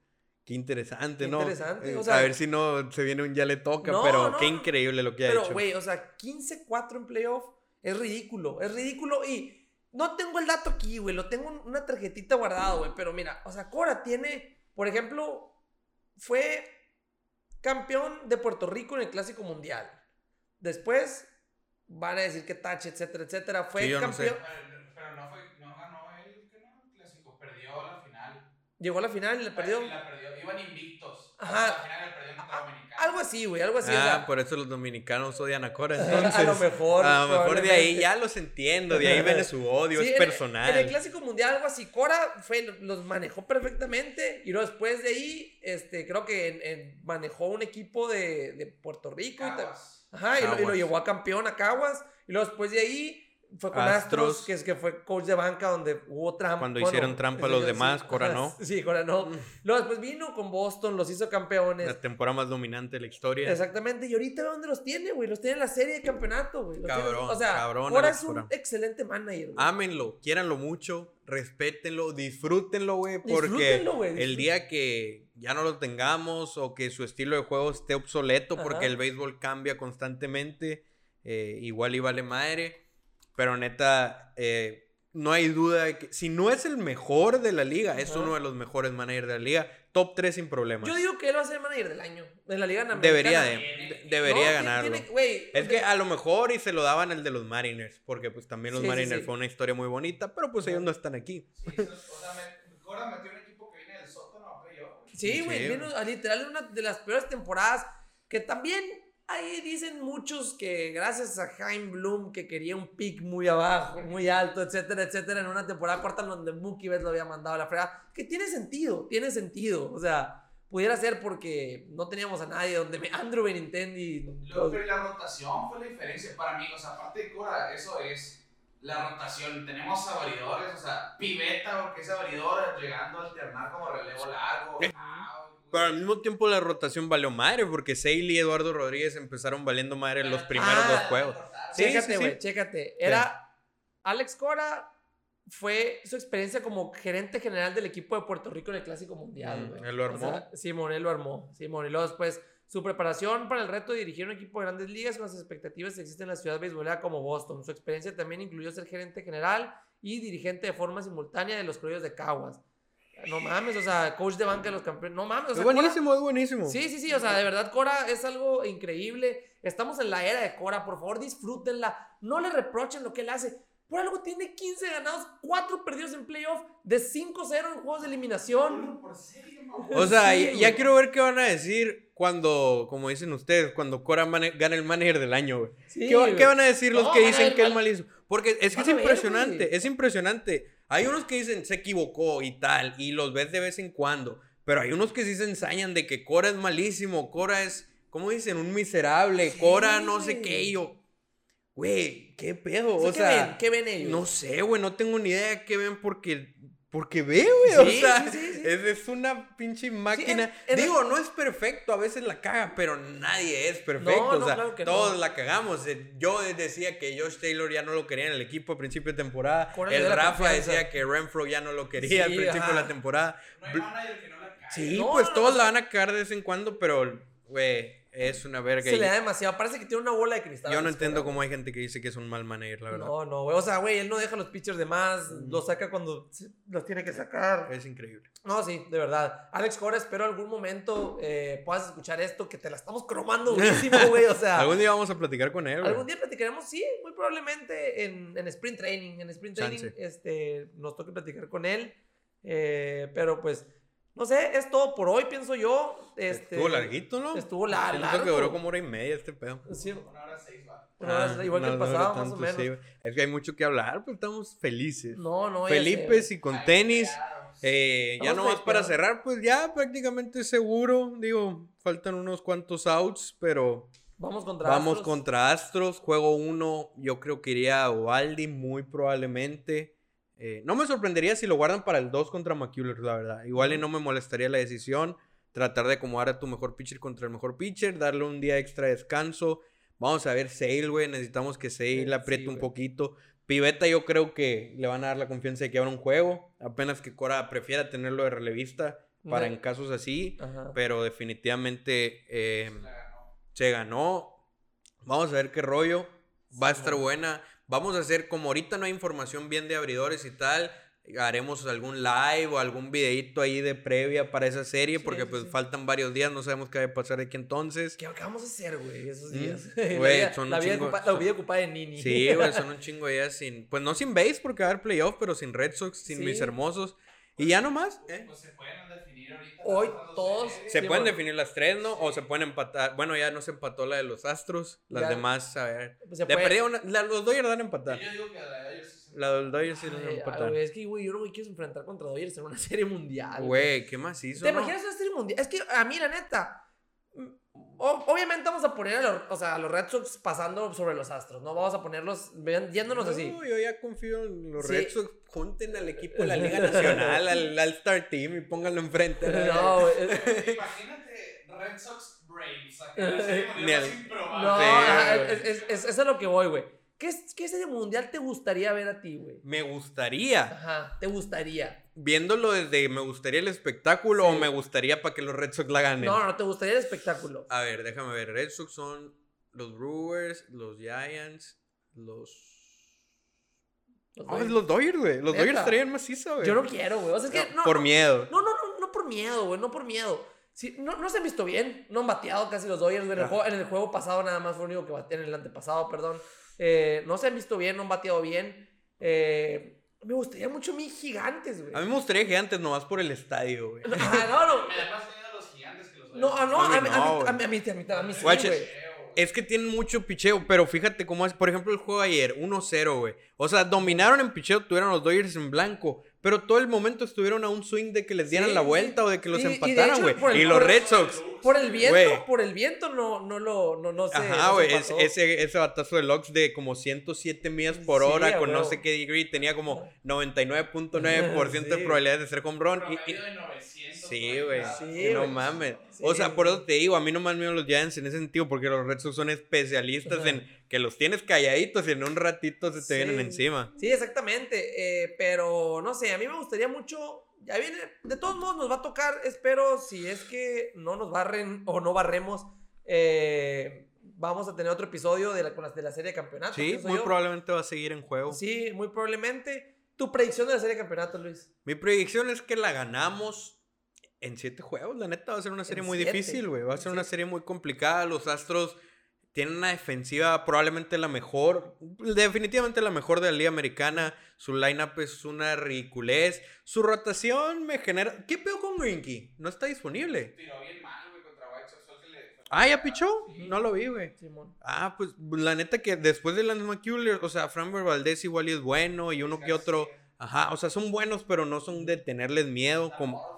Qué interesante, Qué ¿no? interesante, Eh, o sea- a ver si no se viene un ya le toca, No, pero no, qué increíble lo que ha Pero, hecho. güey, o sea, 15-4 en playoff es ridículo. Es ridículo y no tengo el dato aquí, güey. Lo tengo en una tarjetita guardada, güey. Pero mira, o sea, Cora tiene, por ejemplo, fue campeón de Puerto Rico en el Clásico Mundial. Después van a decir que tache, etcétera, etcétera. Fue Sí, yo no sé. campeón. Pero, pero no, fue, no ganó él, el clásico, perdió la final. Llegó a la final y le perdió. Y la perdió, iban invictos. Ajá. La final le perdió contra Dominicana. Algo así, güey, algo así. o ah, sea, por eso los dominicanos odian a Cora. a Entonces, lo mejor. a lo mejor de ahí ya los entiendo, de ahí viene su odio, Sí, es en el- personal. En el Clásico Mundial, algo así. Cora fue, los manejó perfectamente. Y luego después de ahí, este, creo que en- en- manejó un equipo de, de Puerto Rico. y ta- Caguas. Ajá, y lo, y lo Caguas. llevó a campeón a Caguas. Y luego después de ahí fue con Astros, Astros. que, es, que fue coach de banca donde hubo trampa. Cuando hicieron trampa los demás, Cora ajá, no. Sí, Cora no. Luego después vino con Boston, los hizo campeones. La temporada más dominante de la historia. Exactamente, y ahorita ve dónde los tiene, güey. Los tiene en la serie de campeonato, güey. Los tiene- Cabrón, o sea, cabrón, Cora es un Cora. excelente manager, güey. Ámenlo, quiéranlo mucho, respétenlo, disfrútenlo, güey, porque Disfrútenlo, güey, el día que ya no lo tengamos o que su estilo de juego esté obsoleto porque Ajá. el béisbol cambia constantemente, eh, igual y vale madre, pero neta, eh, no hay duda de que si no es el mejor de la liga, es uno de los mejores managers de la liga, top 3 sin problemas. Yo digo que él va a ser manager del año en la Liga Americana. Debería de, de- debería No, ganarlo. tiene- Es de- que a lo mejor y se lo daban el de los Mariners, porque pues también los Sí, Mariners sí. fue una historia muy bonita, pero pues ellos no están aquí. Sí, o sea, me, Cora metió un equipo que viene del sótano a playoff. güey. Sí, güey, Sí, vino a literal una de las peores temporadas que también ahí dicen muchos que gracias a Jaime Bloom que quería un pick muy abajo, muy alto, etcétera, etcétera, en una temporada corta donde Mookie Betts lo había mandado a la fregada, que tiene sentido, tiene sentido, o sea, pudiera ser porque no teníamos a nadie donde me, Andrew Benintendi Luego, pero la rotación fue la diferencia para mí. O sea, aparte de Cora, eso es la rotación. Tenemos abridores, o sea, Piveta, porque es abridor, llegando a alternar como relevo largo. Eh, Ah. Pero al mismo tiempo la rotación valió madre, porque Sale y Eduardo Rodríguez empezaron valiendo madre en los primeros Ah, dos juegos. Sí, chécate, güey, sí. chécate. Era. Alex Cora fue su experiencia como gerente general del equipo de Puerto Rico en el Clásico Mundial, Mm, güey. él lo O armó. sea, Simón, él lo armó. Simón, y luego después su preparación para el reto de dirigir un equipo de grandes ligas con las expectativas que existen en la ciudad beisbolera como Boston. Su experiencia también incluyó ser gerente general y dirigente de forma simultánea de los Criollos de Caguas. No mames, o sea, coach de banca de los campeones. No mames, o Es sea, Cora- buenísimo, es buenísimo. Sí, sí, sí, o sea, de verdad Cora es algo increíble. Estamos en la era de Cora, por favor disfrútenla. No le reprochen lo que él hace. Por algo tiene 15 ganados, 4 perdidos en playoff, de 5-0 en juegos de eliminación. O sea, Sí, ya- quiero ver qué van a decir cuando, como dicen ustedes, cuando Cora gane el manager del año, güey. Sí, ¿Qué, va- güey. qué van a decir los No, que dicen que es van- malísimo? Porque es que es ver, impresionante, es impresionante. Hay unos que dicen se equivocó y tal, y los ves de vez en cuando. Pero hay unos que sí se ensañan de que Cora es malísimo, Cora es, ¿cómo dicen? Un miserable, Sí, Cora no sé qué. y yo, güey, qué pedo. O O sea, ¿qué sea, ven? ¿Qué ven ellos? no sé, güey, no tengo ni idea de qué ven porque, porque ve, güey. Sí, o sea, sí, sí, sí. Es, es una pinche máquina. en- en- Digo, no es perfecto, a veces la caga, pero nadie es perfecto. No, no, o sea, claro que no. todos la cagamos. Eh, Yo decía que Josh Taylor ya no lo quería en el equipo a principio de temporada. El Rafa decía que Renfro ya no lo quería al principio de la temporada. No hay que no la cae. Sí, No, pues todos la sea- van a cagar de vez en cuando, pero, güey, es una verga. Se y le da demasiado. Parece que tiene una bola de cristal. yo no entiendo cómo hay gente que dice que es un mal manager, la verdad. No, no, güey. O sea, güey, él no deja los pitchers de más. Mm. Los saca cuando los tiene que sacar. Es increíble. No, sí, de verdad. Alex Cora, espero algún momento eh, puedas escuchar esto, que te la estamos cromando durísimo, güey. O sea, Algún día vamos a platicar con él, güey. algún día platicaremos, sí, muy probablemente en, en Sprint Training. En Sprint Training Chance. este, nos toca platicar con él. Eh, pero pues, no sé, es todo por hoy, pienso yo. Este, Estuvo larguito, ¿no? Estuvo Siento largo. que duró como hora y media este pedo. Sí, Una hora seis, va. una hora- Ah, igual que el no pasado, más o menos. sí, es que hay mucho que hablar, pero estamos felices. No, no, Felipe y con Ay, tenis. claro. Eh, ya nomás para cerrar, pues ya prácticamente seguro. Digo, faltan unos cuantos outs, pero Vamos contra vamos Astros. contra Astros. Juego 1, yo creo que iría a Ovaldi muy probablemente. Eh, no me sorprendería si lo guardan para el 2 contra McCullers, la verdad. Igual y no me molestaría la decisión. Tratar de acomodar a tu mejor pitcher contra el mejor pitcher, darle un día extra de descanso. Vamos a ver Sale, güey. Necesitamos que Sale Sí, apriete sí, un poquito. Piveta, yo creo que le van a dar la confianza de que abra un juego. Apenas que Cora prefiera tenerlo de relevista para No. en casos así. Ajá. Pero definitivamente eh, ganó. se ganó. Vamos a ver qué rollo. Va a estar buena. Vamos a hacer, como ahorita no hay información bien de abridores y tal, haremos algún live o algún videito ahí de previa para esa serie, Sí, porque sí, pues sí. faltan varios días, no sabemos qué va a pasar aquí entonces. ¿Qué, vamos a hacer, güey, esos Mm, días? güey, la son un la vida, chingo- ocupa- la vida ocupada de Nini. Sí, güey, son un chingo de días sin, pues no sin base porque va a haber playoff, pero sin Red Sox, sin mis hermosos. Y ya nomás, ¿eh? Pues se pueden definir ahorita. Hoy todos-. Se Sí, pueden bueno. definir las tres, ¿no? O se pueden empatar. Bueno, ya no se empató la de los Astros. Las Ya. demás, a ver. Pues se puede- una- la- los Dodgers van a empatar. Yo digo que la de Dodgers sí La del Dodgers sí a ay, empatar. es que, güey, yo no me quiero enfrentar contra Dodgers en una serie mundial. Güey, ¿qué más hizo? ¿Te no? imaginas una serie mundial? Es que a mí, la neta, o- obviamente vamos a poner a los, o sea, a los Red Sox pasando sobre los Astros, ¿no? Vamos a ponerlos yéndonos así. No, yo ya confío en los Sí. Red Sox. Junten al equipo de la Liga Nacional, al All-Star Team y pónganlo enfrente. No, güey, Imagínate Red Sox Braves. acá, no, es, es- es- es a lo que voy, güey. ¿Qué, ¿Qué serie mundial te gustaría ver a ti, güey? Me gustaría, Ajá, te gustaría. viéndolo desde me gustaría el espectáculo Sí. o me gustaría para que los Red Sox la ganen. No, no, te gustaría el espectáculo. A ver, déjame ver. Red Sox son los Brewers, los Giants, los. Los Dodgers. los Dodgers, güey. Los ¿Neta? Dodgers estarían maciza, güey. Yo no quiero, güey. O sea, es que no, Por no, miedo. No, no, no, no por miedo, güey, no por miedo. Sí, no, no se han visto bien, no han bateado casi los Dodgers, güey. En el, Ah. juego, en el juego pasado nada más fue el único que bateó, en el antepasado, perdón. Eh, no se han visto bien, no han bateado bien. Eh, me gustaría mucho a mí gigantes, güey. A mí me gustaría gigantes nomás por el estadio, güey. Ah, no, no. Me da más miedo a los gigantes que los No, no, A mí a mí, a mí, no, a güey. mí, a mí, a mí, a mí sí, güey. Es que tienen mucho picheo, pero fíjate cómo es. Por ejemplo, el juego de ayer, 1-0, güey. O sea, dominaron en picheo, tuvieron los Dodgers en blanco. Pero todo el momento estuvieron a un swing de que les dieran Sí, la sí. vuelta o de que los Y- empataran, güey. por el- Y los por- Red Sox. Por el viento, por el viento no, no lo, no, no se. Ajá, no güey. es- pasó. ese, ese batazo de Lux de como 107 millas por Sí, hora con no sé qué degree tenía como 99.9% de probabilidad de ser home run. y- y- Promedio de 900 Sí, güey. no mames. Sí, o sea, por eso te digo, a mí no más miedo los Giants en ese sentido, porque los Red Sox son especialistas Ajá. en que los tienes calladitos y en un ratito se te Sí. vienen encima. Sí, exactamente. eh, pero no sé, a mí me gustaría mucho. Ya viene, de todos modos nos va a tocar, espero, si es que no nos barren o no barremos, eh, vamos a tener otro episodio de la, de la serie de campeonato. Sí, muy yo. probablemente va a seguir en juego. Sí, muy probablemente. Tu predicción de la serie de campeonato, Luis. Mi predicción es que la ganamos en siete juegos. La neta va a ser una serie En muy siete. difícil, güey. Va a ser una serie muy complicada. Los Astros tienen una defensiva probablemente la mejor, definitivamente la mejor de la Liga Americana. Su lineup es una ridiculez. Su rotación me genera. ¿Qué pedo con Greinke? No está disponible. Tiró bien mal, güey, contra White Sox. Ah, ¿ya pichó? Sí. No lo vi, güey. Simón. Ah, pues la neta que después de Lance McCullers, o sea, Framber Valdez igual y es bueno y uno que otro. Ajá, o sea, son buenos, pero no son de tenerles miedo. Como.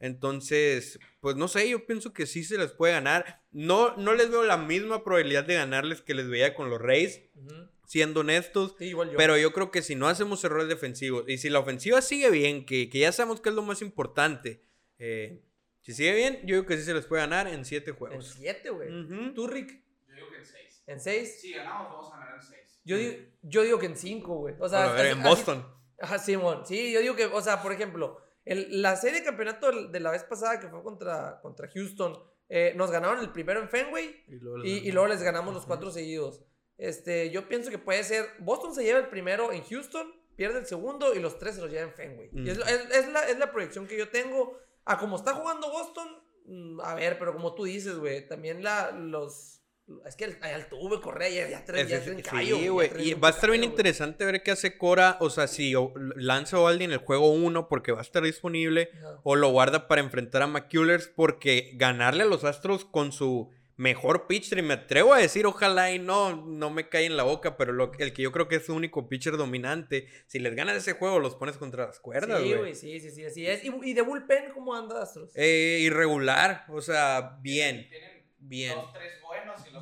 Entonces, pues no sé, yo pienso que sí se les puede ganar. No, no les veo la misma probabilidad de ganarles que les veía con los Ujú. siendo honestos. Sí, igual yo. Pero yo creo que si no hacemos errores defensivos y si la ofensiva sigue bien, que, que ya sabemos que es lo más importante, eh, si sigue bien, yo creo que sí se les puede ganar en siete en juegos. siete, güey. Ujú. ¿Tú, Rick? Yo digo que en 6. ¿En seis? Si ganamos, vamos a ganar en 6. Yo, digo, yo digo que en cinco, güey. O sea, A ver, en así- Boston. Ajá, Simón. Sí, yo digo que, o sea, por ejemplo, el- la serie de campeonato de la vez pasada que fue contra, contra Houston, eh, nos ganaron el primero en Fenway Y luego, y, y luego les ganamos los cuatro seguidos. Este, yo pienso que puede ser, Boston se lleva el primero en Houston, pierde el segundo y los tres se los lleva en Fenway. Y es, Ujú. es- es la, es la proyección que yo tengo. A como está jugando Boston, mm, a ver, pero como tú dices, güey, también la, los... Es que el, el tuve Correa ya, ya, traen- ya traen sí, callo, ya güey. Y va a estar bien callo, interesante ver qué hace Cora. O sea, si o- lanza a alguien el juego 1 porque va a estar disponible. Ajá. O lo guarda para enfrentar a McCullers. Porque ganarle a los Astros con su mejor pitcher. Y me atrevo a decir, ojalá y no, no me cae en la boca. Pero lo- el que yo creo que es su único pitcher dominante. Si les ganas ese juego, los pones contra las cuerdas, Sí, güey. sí, sí, sí, así es. ¿Y, y de bullpen cómo anda Astros? Eh, irregular. O sea, bien. Tienen Bien. dos, tres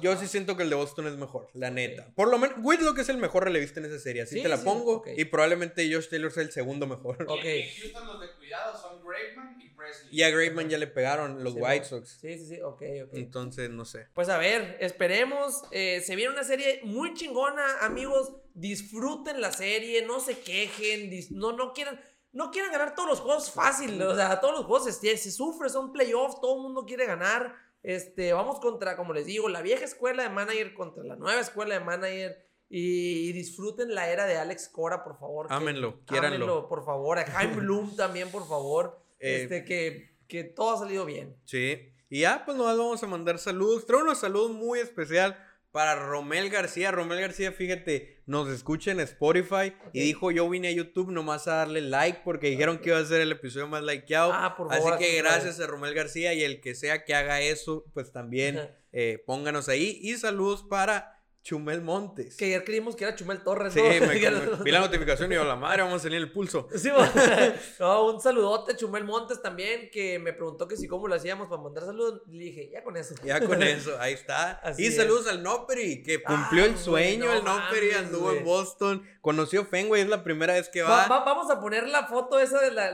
Yo sí siento que el de Boston es mejor, la neta. Por lo menos, Whitlock es el mejor relevista en esa serie, así Sí, te la sí, pongo. Y probablemente Josh Taylor sea el segundo mejor. Y- Ok. Y en Houston los de cuidado son Graveman y Presley. Y a Graveman ya le pegaron los Sí, White. Sox. Sí, sí, sí, ok, ok. Entonces, no sé. Pues a ver, esperemos. eh, se viene una serie muy chingona, amigos. Disfruten la serie, no se quejen, no, no quieran. No quieran ganar todos los juegos fácil, o sea, todos los juegos se, se sufre, son playoffs, todo el mundo quiere ganar. Este, vamos contra, como les digo, la vieja escuela de manager contra la nueva escuela de manager. Y, y disfruten la era de Alex Cora, por favor. Ámenlo, quiéranlo. por favor. A Jaime Bloom también, por favor. Eh, este, que, que todo ha salido bien. Sí. Y ya, pues nomás vamos a mandar saludos. Traigo unos saludos muy especial para Romel García. Romel García, fíjate, nos escucha en Spotify y dijo, yo vine a YouTube nomás a darle like porque dijeron que iba a ser el episodio más likeado. Ah, por Así favor. que así gracias a Romel García y el que sea que haga eso, pues también eh, pónganos ahí. Y saludos para Chumel Montes. Que ayer creímos que era Chumel Torres, Sí, ¿no? me, me- vi la notificación y yo, la madre, vamos a salir el pulso. Sí, no, un saludote a Chumel Montes también, que me preguntó que si cómo lo hacíamos para mandar saludos. Le dije, ya con eso. Ya con eso, ahí está. Así y es. saludos al Noperi, que cumplió Ay, el sueño. güey, el no Noperi anduvo güey. en Boston, conoció Fenway, es la primera vez que Va- va. va- vamos a poner la foto esa de la,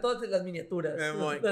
todas las miniaturas.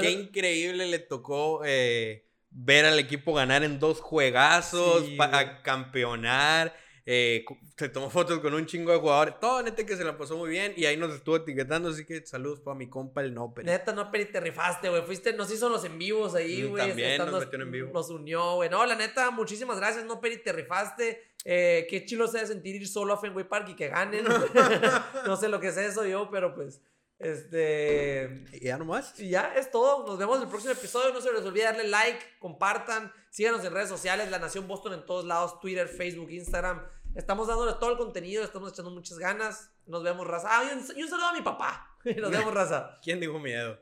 Qué increíble le tocó eh, ver al equipo ganar en dos juegazos, Sí, pa- güey. a campeonar. eh, se tomó fotos con un chingo de jugadores. Todo neta que se la pasó muy bien y ahí nos estuvo etiquetando. Así que saludos para mi compa el Noperi. Neta, no, Peri, te rifaste, güey. Fuiste, nos hizo los en vivos ahí, güey. también nos metieron en vivo. Nos unió, güey. No, la neta, muchísimas gracias, no, Peri, te rifaste. Eh, qué chilo se sentir ir solo a Fenway Park y que ganen. no sé lo que es eso yo, pero pues, este... Y ya nomás. Y ya, es todo. Nos vemos en el próximo episodio. No se les olvide darle like, compartan, síganos en redes sociales, La Nación Boston en todos lados, Twitter, Facebook, Instagram. Estamos dándole todo el contenido, estamos echando muchas ganas. Nos vemos, raza. Ah, y un, y un saludo a mi papá. Nos vemos, raza. ¿Quién dijo miedo?